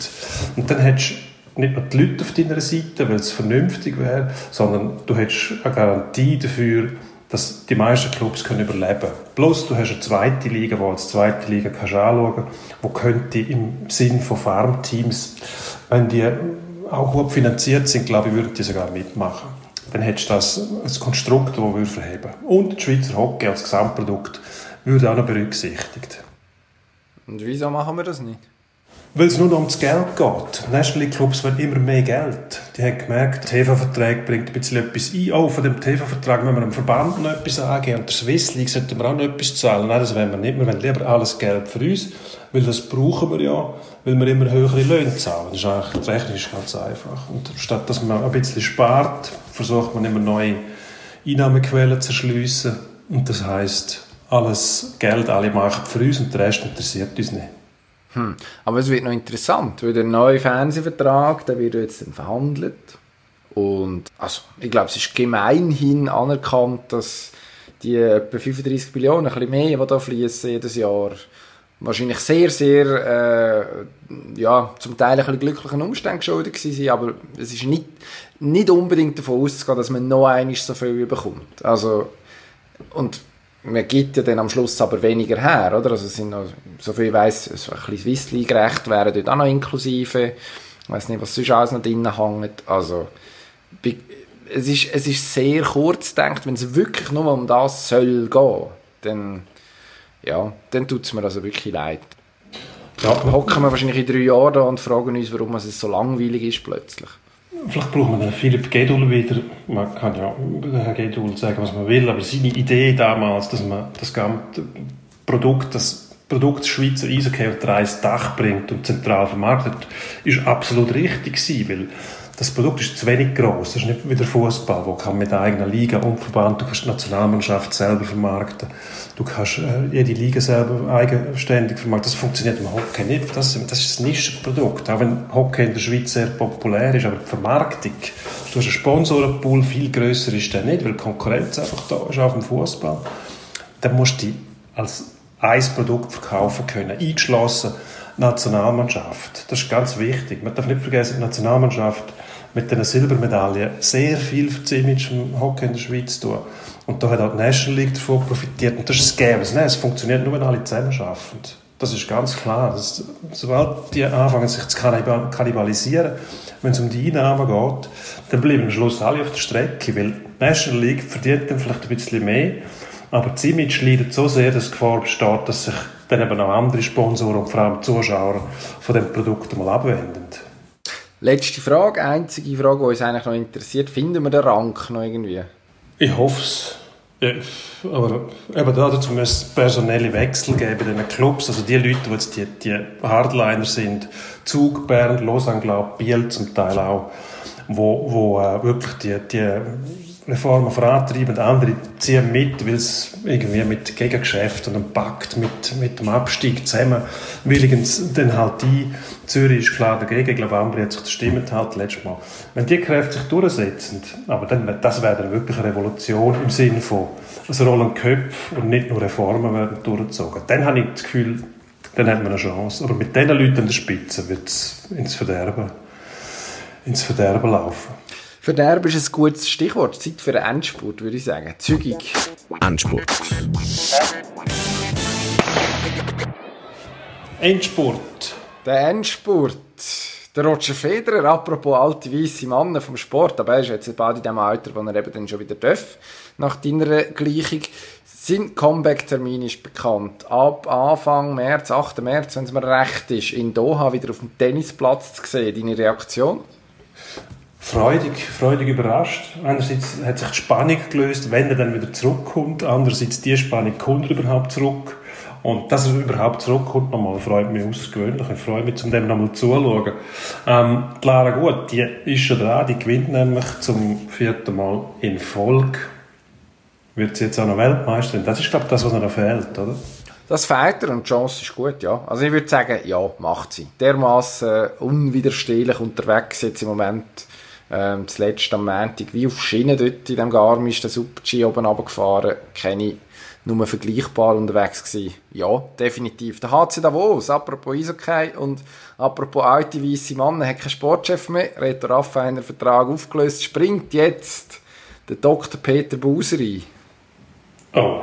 Und dann hättest du nicht nur die Leute auf deiner Seite, weil es vernünftig wäre, sondern du hättest eine Garantie dafür, dass die meisten Clubs können überleben. Bloß du hast eine zweite Liga, die als zweite Liga kannst anschauen wo könnte im Sinn von Farmteams, wenn die auch gut finanziert sind, glaube ich, würden die sogar mitmachen dann hättest du das als Konstrukt, das wir verheben Und die Schweizer Hockey als Gesamtprodukt würde auch noch berücksichtigt. Und wieso machen wir das nicht? Weil es nur noch ums Geld geht. National League Clubs wollen immer mehr Geld. Die haben gemerkt, der TV-Vertrag bringt ein bisschen etwas ein. Oh, von dem TV-Vertrag müssen wir dem Verband noch etwas angeben. Und der Swiss League sollten wir auch noch etwas zahlen. Nein, das wollen wir nicht. Wir wollen lieber alles Geld für uns, weil das brauchen wir ja, weil wir immer höhere Löhne zahlen. Das ist eigentlich, ist ganz einfach. Und statt dass man ein bisschen spart, versucht man immer neue Einnahmequellen zu erschliessen. Und das heißt, alles Geld, alle machen für uns und der Rest interessiert uns nicht. Hm. Aber es wird noch interessant, weil der neue Fernsehvertrag, der wird jetzt verhandelt. Und also, ich glaube, es ist gemeinhin anerkannt, dass die etwa 35 Millionen, ein bisschen mehr, die da fließen jedes Jahr, wahrscheinlich sehr, sehr, äh, ja, zum Teil ein bisschen glücklichen Umständen geschuldet gewesen aber es ist nicht, nicht unbedingt davon auszugehen, dass man noch einmal so viel bekommt. Also, und man gibt ja dann am Schluss aber weniger her, oder? Also es sind noch, so viel ich weiss, so ein bisschen Swiss League gerecht wären dort auch noch inklusive. Ich weiss nicht, was sonst alles noch drin hängt. Also, es ist, es ist sehr kurz gedacht, wenn es wirklich nur um das soll gehen, dann, ja, dann tut es mir also wirklich leid. Ja. Hocken wir wahrscheinlich in drei Jahren da und fragen uns, warum es so langweilig ist plötzlich. Vielleicht braucht man den Philipp Gedul wieder. Man kann ja über Herrn Gedul sagen, was man will, aber seine Idee damals, dass man das ganze Produkt, das Produkt Schweizer Eishockey unter ein Dach bringt und zentral vermarktet, ist absolut richtig gewesen, weil das Produkt ist zu wenig groß. Das ist nicht wie der Fußball, wo kann mit eigener Liga und Verband, du kannst die Nationalmannschaft selber vermarkten, du kannst äh, jede Liga selber eigenständig vermarkten. Das funktioniert im Hockey nicht. Das, das ist ein Nischenprodukt. Auch wenn Hockey in der Schweiz sehr populär ist, aber die Vermarktung, du hast einen Sponsorenpool, viel grösser ist der nicht, weil die Konkurrenz einfach da ist auf dem Fußball. Dann musst du als ein Produkt verkaufen können, eingeschlossen Nationalmannschaft. Das ist ganz wichtig. Man darf nicht vergessen, die Nationalmannschaft mit einer Silbermedaille sehr viel für das Image vom Hockey in der Schweiz tun. Und da hat auch die National League davon profitiert. Und das ist das Game. Also, es funktioniert nur, wenn alle zusammenarbeiten. Das ist ganz klar. Das, sobald die anfangen, sich zu kannibalisieren, wenn es um die Einnahmen geht, dann bleiben am Schluss alle auf der Strecke, weil die National League verdient dann vielleicht ein bisschen mehr, aber das Image leidet so sehr, dass die Gefahr besteht, dass sich dann eben auch andere Sponsoren und vor allem Zuschauer von dem Produkt mal abwenden. Letzte Frage, einzige Frage, die uns eigentlich noch interessiert. Finden wir den Rank noch irgendwie? Ich hoffe es. Ja, aber eben dazu muss es personelle Wechsel geben in den Clubs. Also die Leute, die jetzt die, die Hardliner sind, Zug, Bern, Lausanne, Biel zum Teil auch, wo, wo äh, wirklich die, die Reformen vorantreiben, andere ziehen mit, weil es irgendwie mit Gegengeschäften und einem Pakt mit, mit dem Abstieg zusammen willigens dann halt die Zürich ist klar dagegen, ich glaube Ambri hat sich gestimmt halt letztes Mal. Wenn die Kräfte sich durchsetzen, aber dann, das wäre dann wirklich eine Revolution im Sinne von es rollen Köpfe und nicht nur Reformen werden durchgezogen. Dann habe ich das Gefühl, dann hat man eine Chance. Aber mit diesen Leuten an der Spitze wird es ins Verderben, ins Verderben laufen. Verderben ist ein gutes Stichwort. Zeit für einen Endspurt, würde ich sagen. Zügig. Endspurt. Endspurt. Der Endspurt. Der Roger Federer, apropos alte weisse Männer vom Sport, aber er ist jetzt bald in dem Alter, wo er eben dann schon wieder darf, nach deiner Gleichung. Sein Comeback-Termin ist bekannt. Ab Anfang März, 8. März, wenn es mir recht ist, in Doha wieder auf dem Tennisplatz zu sehen. Deine Reaktion? Freudig, freudig überrascht. Einerseits hat sich die Spannung gelöst, wenn er dann wieder zurückkommt. Andererseits die Spannung, kommt er überhaupt zurück? Und dass er überhaupt zurückkommt nochmal, freut mich außergewöhnlich. Ich freue mich, um dem nochmal zuzuschauen. Ähm, die Lara Gut, die ist schon dran, die gewinnt nämlich zum vierten Mal in Folge. Wird sie jetzt auch noch Weltmeisterin? Das ist, glaube ich, das, was noch fehlt, oder? Das fehlt er und die Chance ist gut, ja. Also ich würde sagen, ja, macht sie. Dermaßen unwiderstehlich unterwegs jetzt im Moment ähm, zuletzt am Montag wie auf Schienen dort in dem Garmisch, der Super-G oben runtergefahren, ich nur vergleichbar unterwegs gewesen. Ja, definitiv. Der HC Davos, apropos Eishockey und apropos alte weisse Mann, hat keinen Sportchef mehr, Reto Raffa einen Vertrag aufgelöst, springt jetzt der Dr. Peter Buseri. Oh,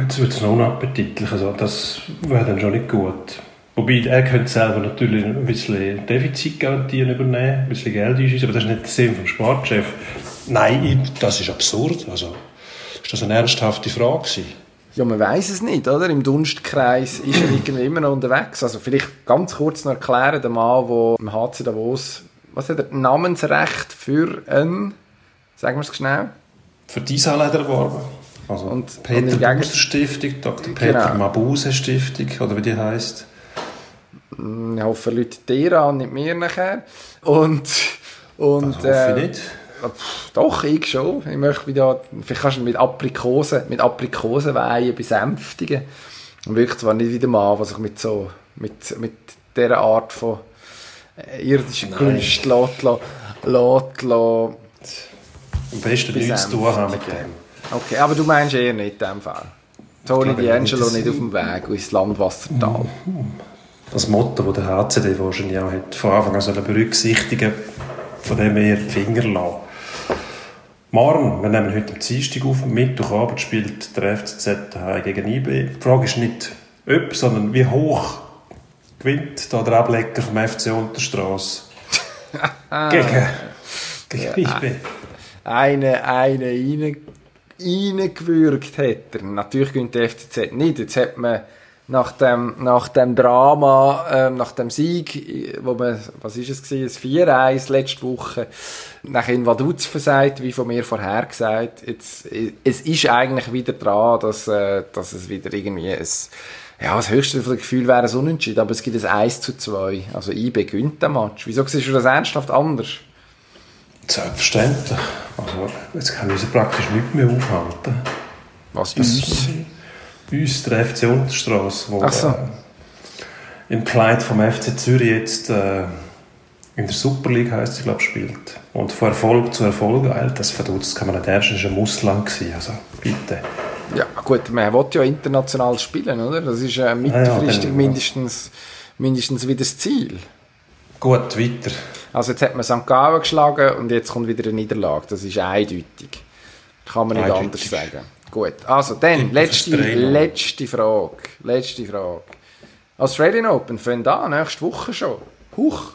jetzt wird es noch unappetitlich, also das wäre dann schon nicht gut. Wobei, er könnte selber natürlich ein bisschen Defizitgarantien übernehmen, ein bisschen Geld einschießen, aber das ist nicht der Sinn vom Sportchef. Nein, das ist absurd. Also, ist das eine ernsthafte Frage gewesen? Ja, man weiß es nicht, oder? Im Dunstkreis ist er irgendwie immer noch unterwegs. Also vielleicht ganz kurz noch erklären, der Mann, der im HC Davos, was hat er, Namensrecht für ein, sagen wir es schnell? Für diese hat er erworben. Also und, Peter und Stiftung, Dr. Peter genau. Mabuse Stiftung, oder wie die heisst. Ich hoffe, Leute dir an, nicht mir nachher. Und, und, das hoffe ich äh, nicht. Doch, ich schon. Ich möchte wieder, vielleicht kannst du mit Aprikosen, mit Aprikosenweihen besänftigen. Und wirklich zwar nicht wieder mal, was ich mit so, mit, mit dieser Art von äh, irdischen Kunst lässt, lässt, lässt, lässt, Am besten nichts zu tun haben mit dem. Okay, aber du meinst eher nicht in dem Fall. Tony D'Angelo nicht auf dem Weg ins Landwassertal. Mhm das Motto, das der HCD wahrscheinlich auch hat, von Anfang an sollen berücksichtigen, von dem eher die Finger lassen. Morgen, wir nehmen heute am Dienstag auf, Mittwochabend spielt der FCZ gegen IB. Die Frage ist nicht ob, sondern wie hoch gewinnt da der Ablecker vom FC Unterstrasse gegen, gegen IB. Eine, eine rein, reingewürgt hat er. Natürlich gewinnt der FCZ nicht. Jetzt hat man nach dem, nach dem Drama, äh, nach dem Sieg, wo man, was ist es gewesen, ein 4-1 letzte Woche, nach in Vaduz versagt, wie von mir vorher gesagt, jetzt, es ist eigentlich wieder dran, dass, äh, dass es wieder irgendwie ein, ja, das höchste Gefühl wäre ein Unentschieden, aber es gibt ein 1 zu 2. Also IB gewinnt den Match. Wieso siehst du das ernsthaft anders? Selbstverständlich. Also, jetzt kann uns praktisch nichts mehr aufhalten. Was uns? Uns, der FC Unterstrasse, wo so. äh, im Kleid vom FC Zürich jetzt äh, in der Super League heißt sie, glaube spielt. Und von Erfolg zu Erfolg eilt. Das verdutzt kann man nicht erst, war ein Mussland. Also bitte. Ja, gut, man will ja international spielen, oder? Das ist äh, mittelfristig ja, ja, mindestens, mindestens wieder das Ziel. Gut, weiter. Also jetzt hat man St. Gallen geschlagen und jetzt kommt wieder eine Niederlage. Das ist eindeutig. Kann man nicht eindeutig. anders sagen. Gut, also dann, letzte, letzte Frage. Letzte Frage. Australian Open fängt an, nächste Woche schon. Huch,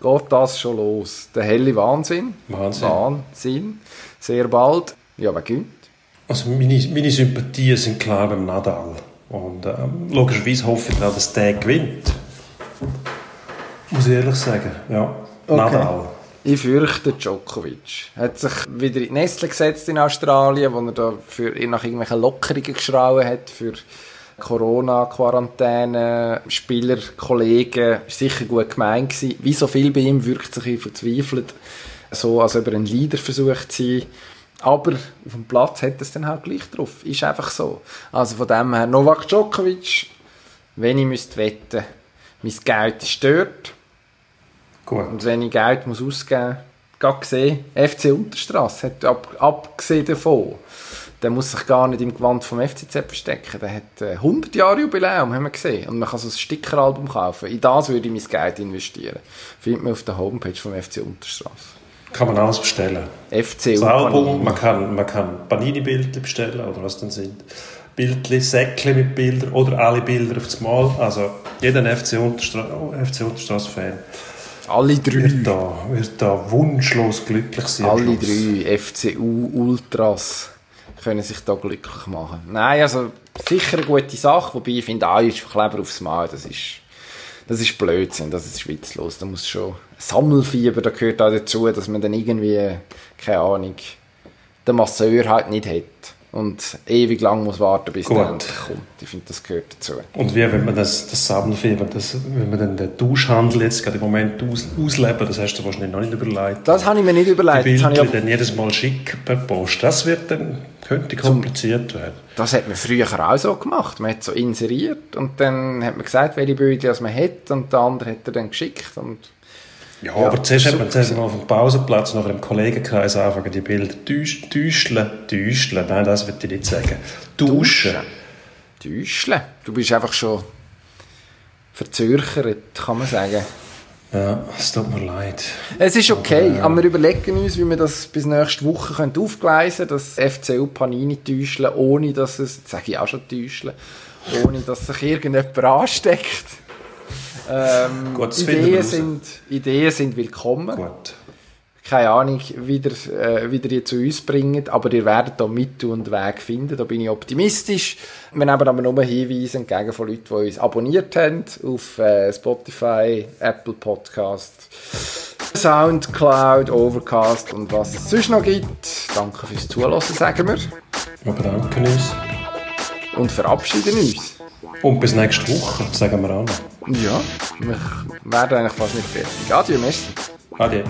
geht das schon los. Der helle Wahnsinn. Wahnsinn. Wahnsinn. Sehr bald. Ja, wer gewinnt? Also meine, meine Sympathien sind klar beim Nadal. Und ähm, logischerweise hoffe ich auch, dass der gewinnt. Muss ich ehrlich sagen, ja. Okay. Nadal. Ich fürchte Djokovic. Hat sich wieder in die Nestle gesetzt in Australien, wo er da für, nach irgendwelchen Lockerungen geschrauen hat für Corona-Quarantäne, Spieler, Kollegen, ist sicher gut gemeint gewesen. Wie so viel bei ihm wirkt sich verzweifelt, so als ob er ein Leader versucht zu sein. Aber auf dem Platz hat es dann halt gleich drauf. Ist einfach so. Also von dem her, Novak Djokovic, wenn ich müsste wetten, mein Geld ist dort. Gut. Und wenn ich Geld muss ausgeben muss, gesehen, FC Unterstrasse hat ab, abgesehen davon, der muss sich gar nicht im Gewand vom FCZ verstecken. Der hat äh, 100 Jahre Jubiläum, haben wir gesehen. Und man kann so ein Stickeralbum kaufen. In das würde ich mein Geld investieren. Findet man auf der Homepage vom FC Unterstrasse. Kann man alles bestellen. FC Das Album, man kann, man kann Panini-Bilder bestellen, oder was denn sind. Bildli, Säckchen mit Bildern oder alle Bilder auf das Mal. Also jeder FC, Unterstra oh, FC Unterstrasse-Fan Alle drei. wird da, wird da wunschlos glücklich sein. Alle drei FCU-Ultras können sich da glücklich machen. Nein, also sicher eine gute Sache, wobei ich finde, ah, ist Kleber aufs Mal, das ist, das ist Blödsinn, das ist witzlos. Da muss schon Sammelfieber, da gehört auch dazu, dass man dann irgendwie, keine Ahnung, den Masseur halt nicht hat und ewig lang muss warten, bis Gut. der endlich kommt. Ich finde, das gehört dazu. Und wie, wenn man das, das Sammelfieber, das, wenn man dann den Tauschhandel jetzt gerade im Moment aus, ausleben, das hast du wahrscheinlich noch nicht überlegt. Das habe ich mir nicht Die überlegt. Bildchen aber, dann jedes Mal schick per Post, das wird dann, könnte kompliziert werden. das hat man früher auch so gemacht. Man hat so inseriert und dann hat man gesagt, welche Bildchen man hat und der andere hat er dann geschickt. Und Ja, Ja, aber zuerst man zuerst mal auf dem Pausenplatz nach einem Kollegenkreis anfangen, die Bilder täusch- täuscheln, täuscheln, nein, das würde ich nicht sagen. Tauschen. Täuscheln. Du bist einfach schon verzögert, kann man sagen. Ja, es tut mir leid. Es ist okay, aber wir überlegen uns, wie wir das bis nächste Woche können aufgleisen können, das FCU Panini täuscheln, ohne dass es, sage ich auch schon täuscheln, ohne dass sich irgendjemand ansteckt. Ähm, Gut, Ideen, sind, Ideen sind willkommen. Gut. keine Ahnung, wie ihr, äh, wie ihr zu uns bringt, aber ihr werdet da Mittel und Weg finden, da bin ich optimistisch. Wir nehmen aber nur Hinweise entgegen von Leuten, die uns abonniert haben auf äh, Spotify, Apple Podcast, Soundcloud, Overcast und was es sonst noch gibt. Danke fürs Zuhören, sagen wir. Wir bedanken uns. Und verabschieden uns. Und bis nächste Woche, sagen wir auch noch. Ja, wir werden eigentlich fast nicht fertig. Adieu, merci. Ade.